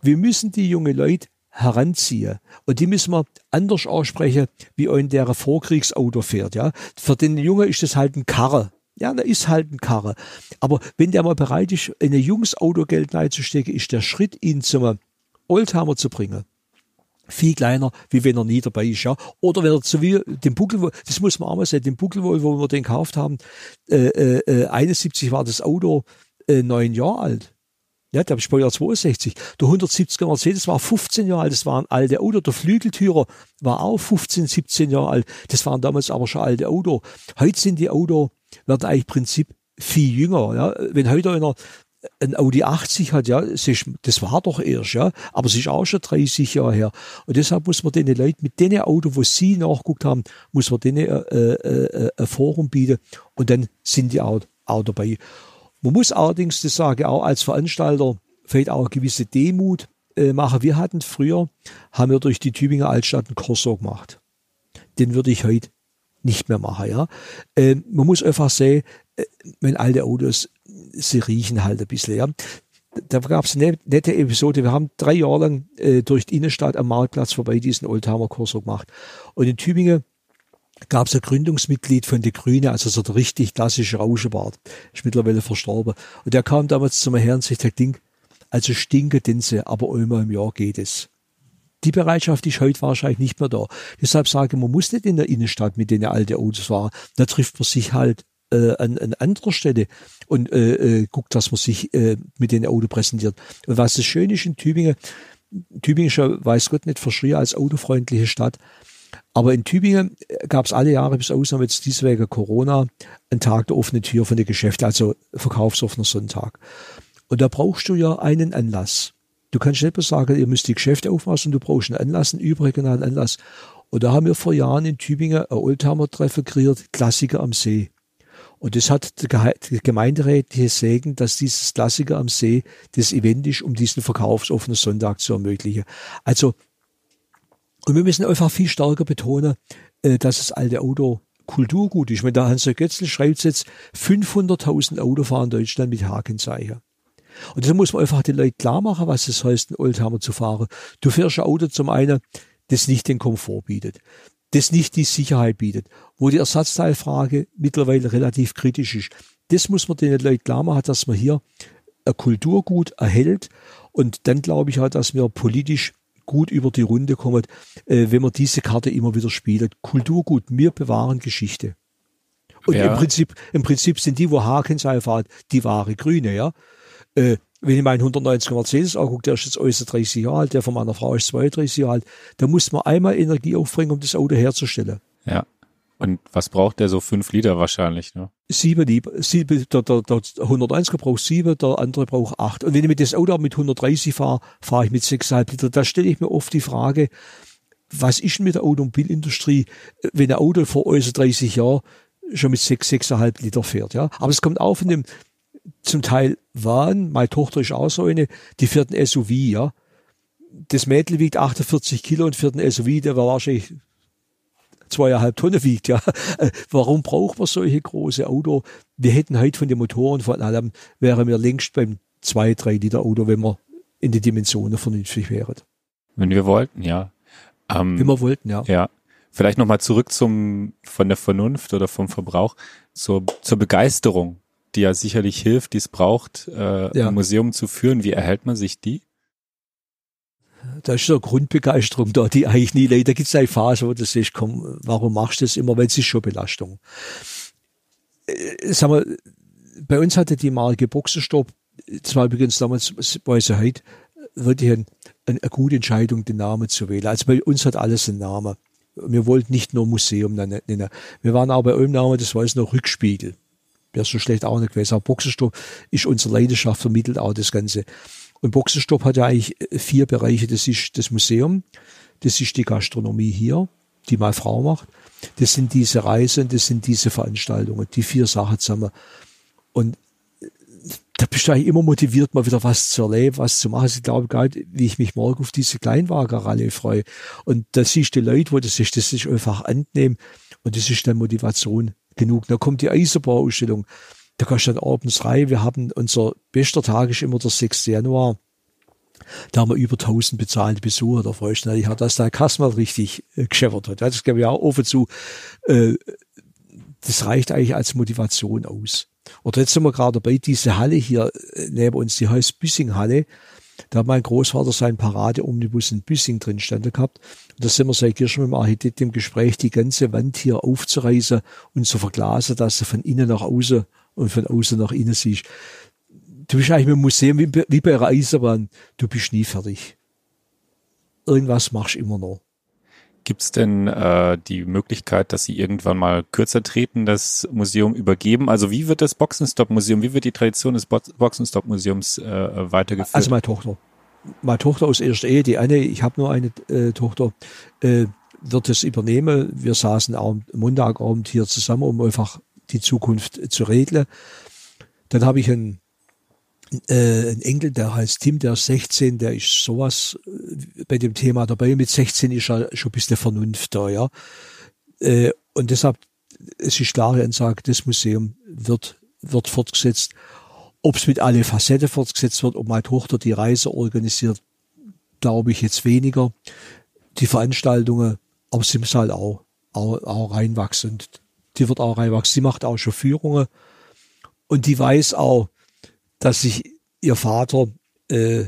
Wir müssen die junge Leute heranziehen. Und die müssen wir anders aussprechen, wie ein der Vorkriegsauto fährt, ja. Für den Junge ist das halt ein Karre. Ja, da ist halt ein Karre. Aber wenn der mal bereit ist, in ein junges Geld reinzustecken, ist der Schritt, ihn zum Oldtimer zu bringen, viel kleiner, wie wenn er nie dabei ist, ja. Oder wenn er zu wie den Buckel, das muss man auch mal sehen, den Buckel, wo wir den gekauft haben, äh, äh, 71 war das Auto äh, neun Jahre alt. Ja, der Baujahr 62. Der 170er Mercedes war 15 Jahre alt, das war ein alter Auto. Der Flügeltürer war auch 15, 17 Jahre alt. Das waren damals aber schon alte Auto. Heute sind die Auto, werden eigentlich im Prinzip viel jünger. Ja. Wenn heute einer ein Audi 80 hat, ja, das war doch erst, ja, aber es ist auch schon 30 Jahre her. Und deshalb muss man den Leuten mit den Auto, wo sie nachguckt haben, muss man denen äh, äh, äh, ein Forum bieten und dann sind die auch, auch dabei. Man muss allerdings, das sage ich auch als Veranstalter, vielleicht auch eine gewisse Demut äh, machen. Wir hatten früher, haben wir durch die Tübinger Altstadt einen Corso gemacht. Den würde ich heute nicht mehr machen, ja. Äh, man muss einfach sehen, wenn alte Autos sie riechen halt ein bisschen, ja. Da gab es eine nette Episode. Wir haben drei Jahre lang äh, durch die Innenstadt am Marktplatz vorbei diesen Oldtimer-Kurs gemacht. Und in Tübingen gab es ein Gründungsmitglied von der Grüne, also so der richtig klassische Rauschebart, ist mittlerweile verstorben. Und der kam damals zu mir her und sagte, Ding, also stinke Dinse, aber einmal im Jahr geht es. Die Bereitschaft ist heute wahrscheinlich nicht mehr da. Deshalb sage ich, man muss nicht in der Innenstadt mit den alten Autos fahren. Da trifft man sich halt äh, an, an anderer Stelle und äh, äh, guckt, dass man sich äh, mit den Auto präsentiert. Und was das Schöne ist in Tübingen, Tübingen ist ja, weiß Gott nicht, verschrien als autofreundliche Stadt. Aber in Tübingen gab es alle Jahre bis Ausnahme jetzt dies wegen Corona einen Tag der offenen Tür von den Geschäften, also verkaufsoffener Sonntag. Und da brauchst du ja einen Anlass. Du kannst nicht sagen, ihr müsst die Geschäfte aufmachen, du brauchst einen Anlass, einen überregionalen Anlass. Und da haben wir vor Jahren in Tübingen ein Oldtimer-Treffen kreiert, Klassiker am See. Und das hat der gemeinderätliche Segen, dass dieses Klassiker am See das Event ist, um diesen verkaufsoffenen Sonntag zu ermöglichen. Also, und wir müssen einfach viel stärker betonen, äh, dass das alte Auto Kulturgut ist. Wenn der Hans Götzl schreibt jetzt 500.000 Autofahrer in Deutschland mit Hakenzeichen. Und das muss man einfach den Leuten klar machen, was es heißt, ein Oldtimer zu fahren. Du fährst ein Auto zum einen, das nicht den Komfort bietet das nicht die Sicherheit bietet, wo die Ersatzteilfrage mittlerweile relativ kritisch ist. Das muss man den Leuten klar machen, dass man hier ein Kulturgut erhält und dann glaube ich halt, dass wir politisch gut über die Runde kommen, äh, wenn man diese Karte immer wieder spielt. Kulturgut, wir bewahren Geschichte. Und ja. im Prinzip, im Prinzip sind die, wo Hakensei fahren, die wahre Grüne, ja. Wenn ich meinen 190er Mercedes angucke, der ist jetzt äußerst 30 Jahre alt, der von meiner Frau ist 32 Jahre alt, da muss man einmal Energie aufbringen, um das Auto herzustellen. Ja. Und was braucht der so? Fünf Liter wahrscheinlich, ne? Sieben Liter. Sieben, der, der, der 190er braucht sieben, der andere braucht acht. Und wenn ich mit das Auto mit 130 fahre, fahre ich mit sechseinhalb Liter. Da stelle ich mir oft die Frage, was ist denn mit der Automobilindustrie, wenn ein Auto vor äußerst 30 Jahren schon mit sechs, sechseinhalb Liter fährt, ja? Aber es kommt auch von dem, zum Teil waren, meine Tochter ist auch so eine, die fährt ein SUV, ja. Das Mädel wiegt 48 Kilo und fährt ein SUV, der war wahrscheinlich zweieinhalb Tonnen wiegt, ja. Warum braucht man solche große Auto? Wir hätten heute von den Motoren von allem, wären wir längst beim zwei, drei Liter Auto, wenn wir in die Dimensionen vernünftig wären. Wenn wir wollten, ja. Ähm, wenn wir wollten, ja. Ja. Vielleicht nochmal zurück zum, von der Vernunft oder vom Verbrauch zur, zur Begeisterung die ja sicherlich hilft, die es braucht, äh, ja. ein Museum zu führen. Wie erhält man sich die? Da ist so eine Grundbegeisterung da, die eigentlich nie leider gibt es eine Phase, wo du siehst, komm, warum machst du das immer, weil es ist schon Belastung. Äh, sag mal, bei uns hatte die Marke Boxenstopp, das war übrigens damals, weiß ich heute, wirklich ein, eine, eine gute Entscheidung, den Namen zu wählen. Also bei uns hat alles einen Namen. Wir wollten nicht nur Museum nennen. Wir waren aber bei Ulmname, das war jetzt noch Rückspiegel. Wäre so schlecht auch nicht gewesen. Aber Boxenstopp ist unsere Leidenschaft, vermittelt auch das Ganze. Und Boxenstopp hat ja eigentlich vier Bereiche. Das ist das Museum, das ist die Gastronomie hier, die meine Frau macht. Das sind diese Reisen, das sind diese Veranstaltungen, die vier Sachen zusammen. Und da bist du eigentlich immer motiviert, mal wieder was zu erleben, was zu machen. Also ich glaube nicht, wie ich mich morgen auf diese Kleinwagenralle freue. Und da siehst du die Leute, wo das ist, das ist einfach annehmen. Und das ist dann Motivation genug. Da kommt die Eisenbahnausstellung. Da kannst du dann abends rein. Wir haben unser bester Tag ist immer der 6. Januar. Da haben wir über 1000 bezahlte Besucher. Da freust du dich, dass der Kass richtig äh, geschäffert hat. Das gebe ich auch offen zu. Äh, das reicht eigentlich als Motivation aus. Oder jetzt sind wir gerade dabei, diese Halle hier äh, neben uns, die heißt Büssing-Halle. Da hat mein Großvater seinen Parade-Omnibus in Büssing drin standen gehabt. Und da sind wir seit gestern mit dem Architekt im Gespräch, die ganze Wand hier aufzureißen und zu verglasen, dass du von innen nach außen und von außen nach innen siehst. Du bist eigentlich mit dem Museum wie, wie bei einer Eisenbahn. Du bist nie fertig. Irgendwas machst du immer noch. Gibt es denn äh, die Möglichkeit, dass Sie irgendwann mal kürzer treten, das Museum übergeben? Also wie wird das Boxenstopp-Museum, wie wird die Tradition des Bo Boxenstopp-Museums äh, weitergeführt? Also meine Tochter. Meine Tochter aus erster Ehe, die eine, ich habe nur eine äh, Tochter, äh, wird es übernehmen. Wir saßen am Montagabend hier zusammen, um einfach die Zukunft zu regeln. Dann habe ich einen äh, ein Enkel, der heißt Tim, der ist 16, der ist sowas äh, bei dem Thema dabei. Mit 16 ist er schon ein bisschen Vernunft da, ja. Äh, und deshalb, es ist klare Ansage, das Museum wird, wird fortgesetzt. Ob es mit alle Facetten fortgesetzt wird, ob meine Tochter die Reise organisiert, glaube ich jetzt weniger. Die Veranstaltungen, aber sie muss halt auch, auch, auch reinwachsen. Die wird auch reinwachsen. Sie macht auch schon Führungen. Und die weiß auch, dass sich ihr Vater äh,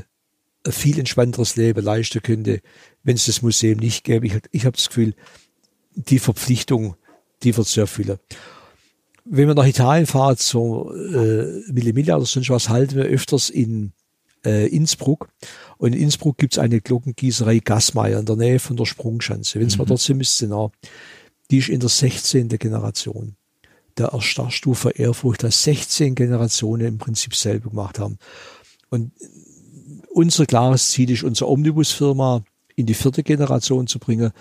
ein viel entspannteres Leben leisten könnte, wenn es das Museum nicht gäbe. Ich, ich habe das Gefühl, die Verpflichtung, die wird sehr viele. Wenn wir nach Italien fahren, so äh, Mille Mille oder sonst was, halten wir öfters in äh, Innsbruck. Und in Innsbruck gibt's eine Glockengießerei Gassmeier in der Nähe von der Sprungschanze. Wenn es mhm. mal dort sind, müsst ihr nah. Die ist in der 16. Generation der Erstarrstufe Ehrfurcht, dass 16 Generationen im Prinzip selber gemacht haben. Und unser klares Ziel ist, unsere Omnibusfirma in die vierte Generation zu bringen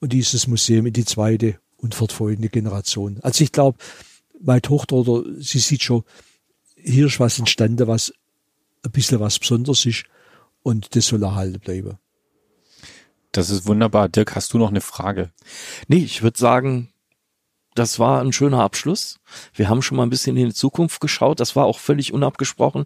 und dieses Museum in die zweite und fortfolgende Generation. Also ich glaube, meine Tochter oder sie sieht schon, hier ist was entstanden, was ein bisschen was Besonderes ist und das soll erhalten bleiben. Das ist wunderbar. Dirk, hast du noch eine Frage? Nee, ich würde sagen, das war ein schöner Abschluss. Wir haben schon mal ein bisschen in die Zukunft geschaut. Das war auch völlig unabgesprochen,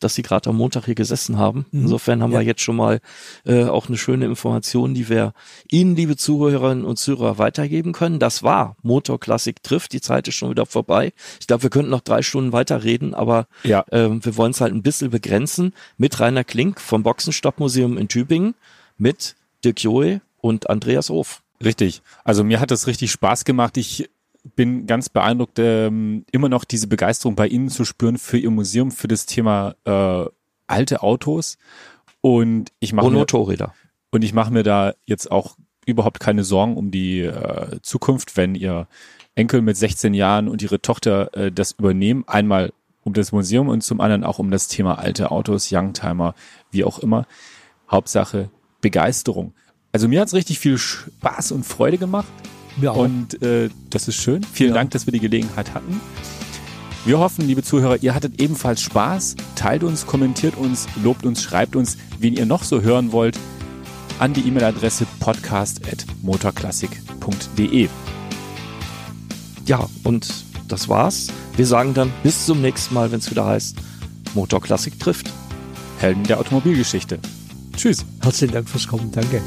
dass Sie gerade am Montag hier gesessen haben. Mhm. Insofern haben ja. wir jetzt schon mal äh, auch eine schöne Information, die wir Ihnen, liebe Zuhörerinnen und Zuhörer, weitergeben können. Das war Motor Classic trifft. Die Zeit ist schon wieder vorbei. Ich glaube, wir könnten noch drei Stunden weiterreden, aber ja. äh, wir wollen es halt ein bisschen begrenzen mit Rainer Klink vom Boxenstoppmuseum in Tübingen, mit Dirk Joe und Andreas Hof. Richtig. Also mir hat das richtig Spaß gemacht. Ich bin ganz beeindruckt, ähm, immer noch diese Begeisterung bei Ihnen zu spüren für Ihr Museum, für das Thema äh, alte Autos. Und ich mache mir. Und ich mache mir da jetzt auch überhaupt keine Sorgen um die äh, Zukunft, wenn Ihr Enkel mit 16 Jahren und Ihre Tochter äh, das übernehmen. Einmal um das Museum und zum anderen auch um das Thema alte Autos, Youngtimer, wie auch immer. Hauptsache Begeisterung. Also mir hat's richtig viel Spaß und Freude gemacht. Ja, und äh, das ist schön. Vielen ja. Dank, dass wir die Gelegenheit hatten. Wir hoffen, liebe Zuhörer, ihr hattet ebenfalls Spaß. Teilt uns, kommentiert uns, lobt uns, schreibt uns, wen ihr noch so hören wollt, an die E-Mail-Adresse podcast.motorklassik.de. Ja, und das war's. Wir sagen dann bis zum nächsten Mal, wenn es wieder heißt Motorklassik trifft. Helden der Automobilgeschichte. Tschüss. Herzlichen Dank fürs Kommen. Danke.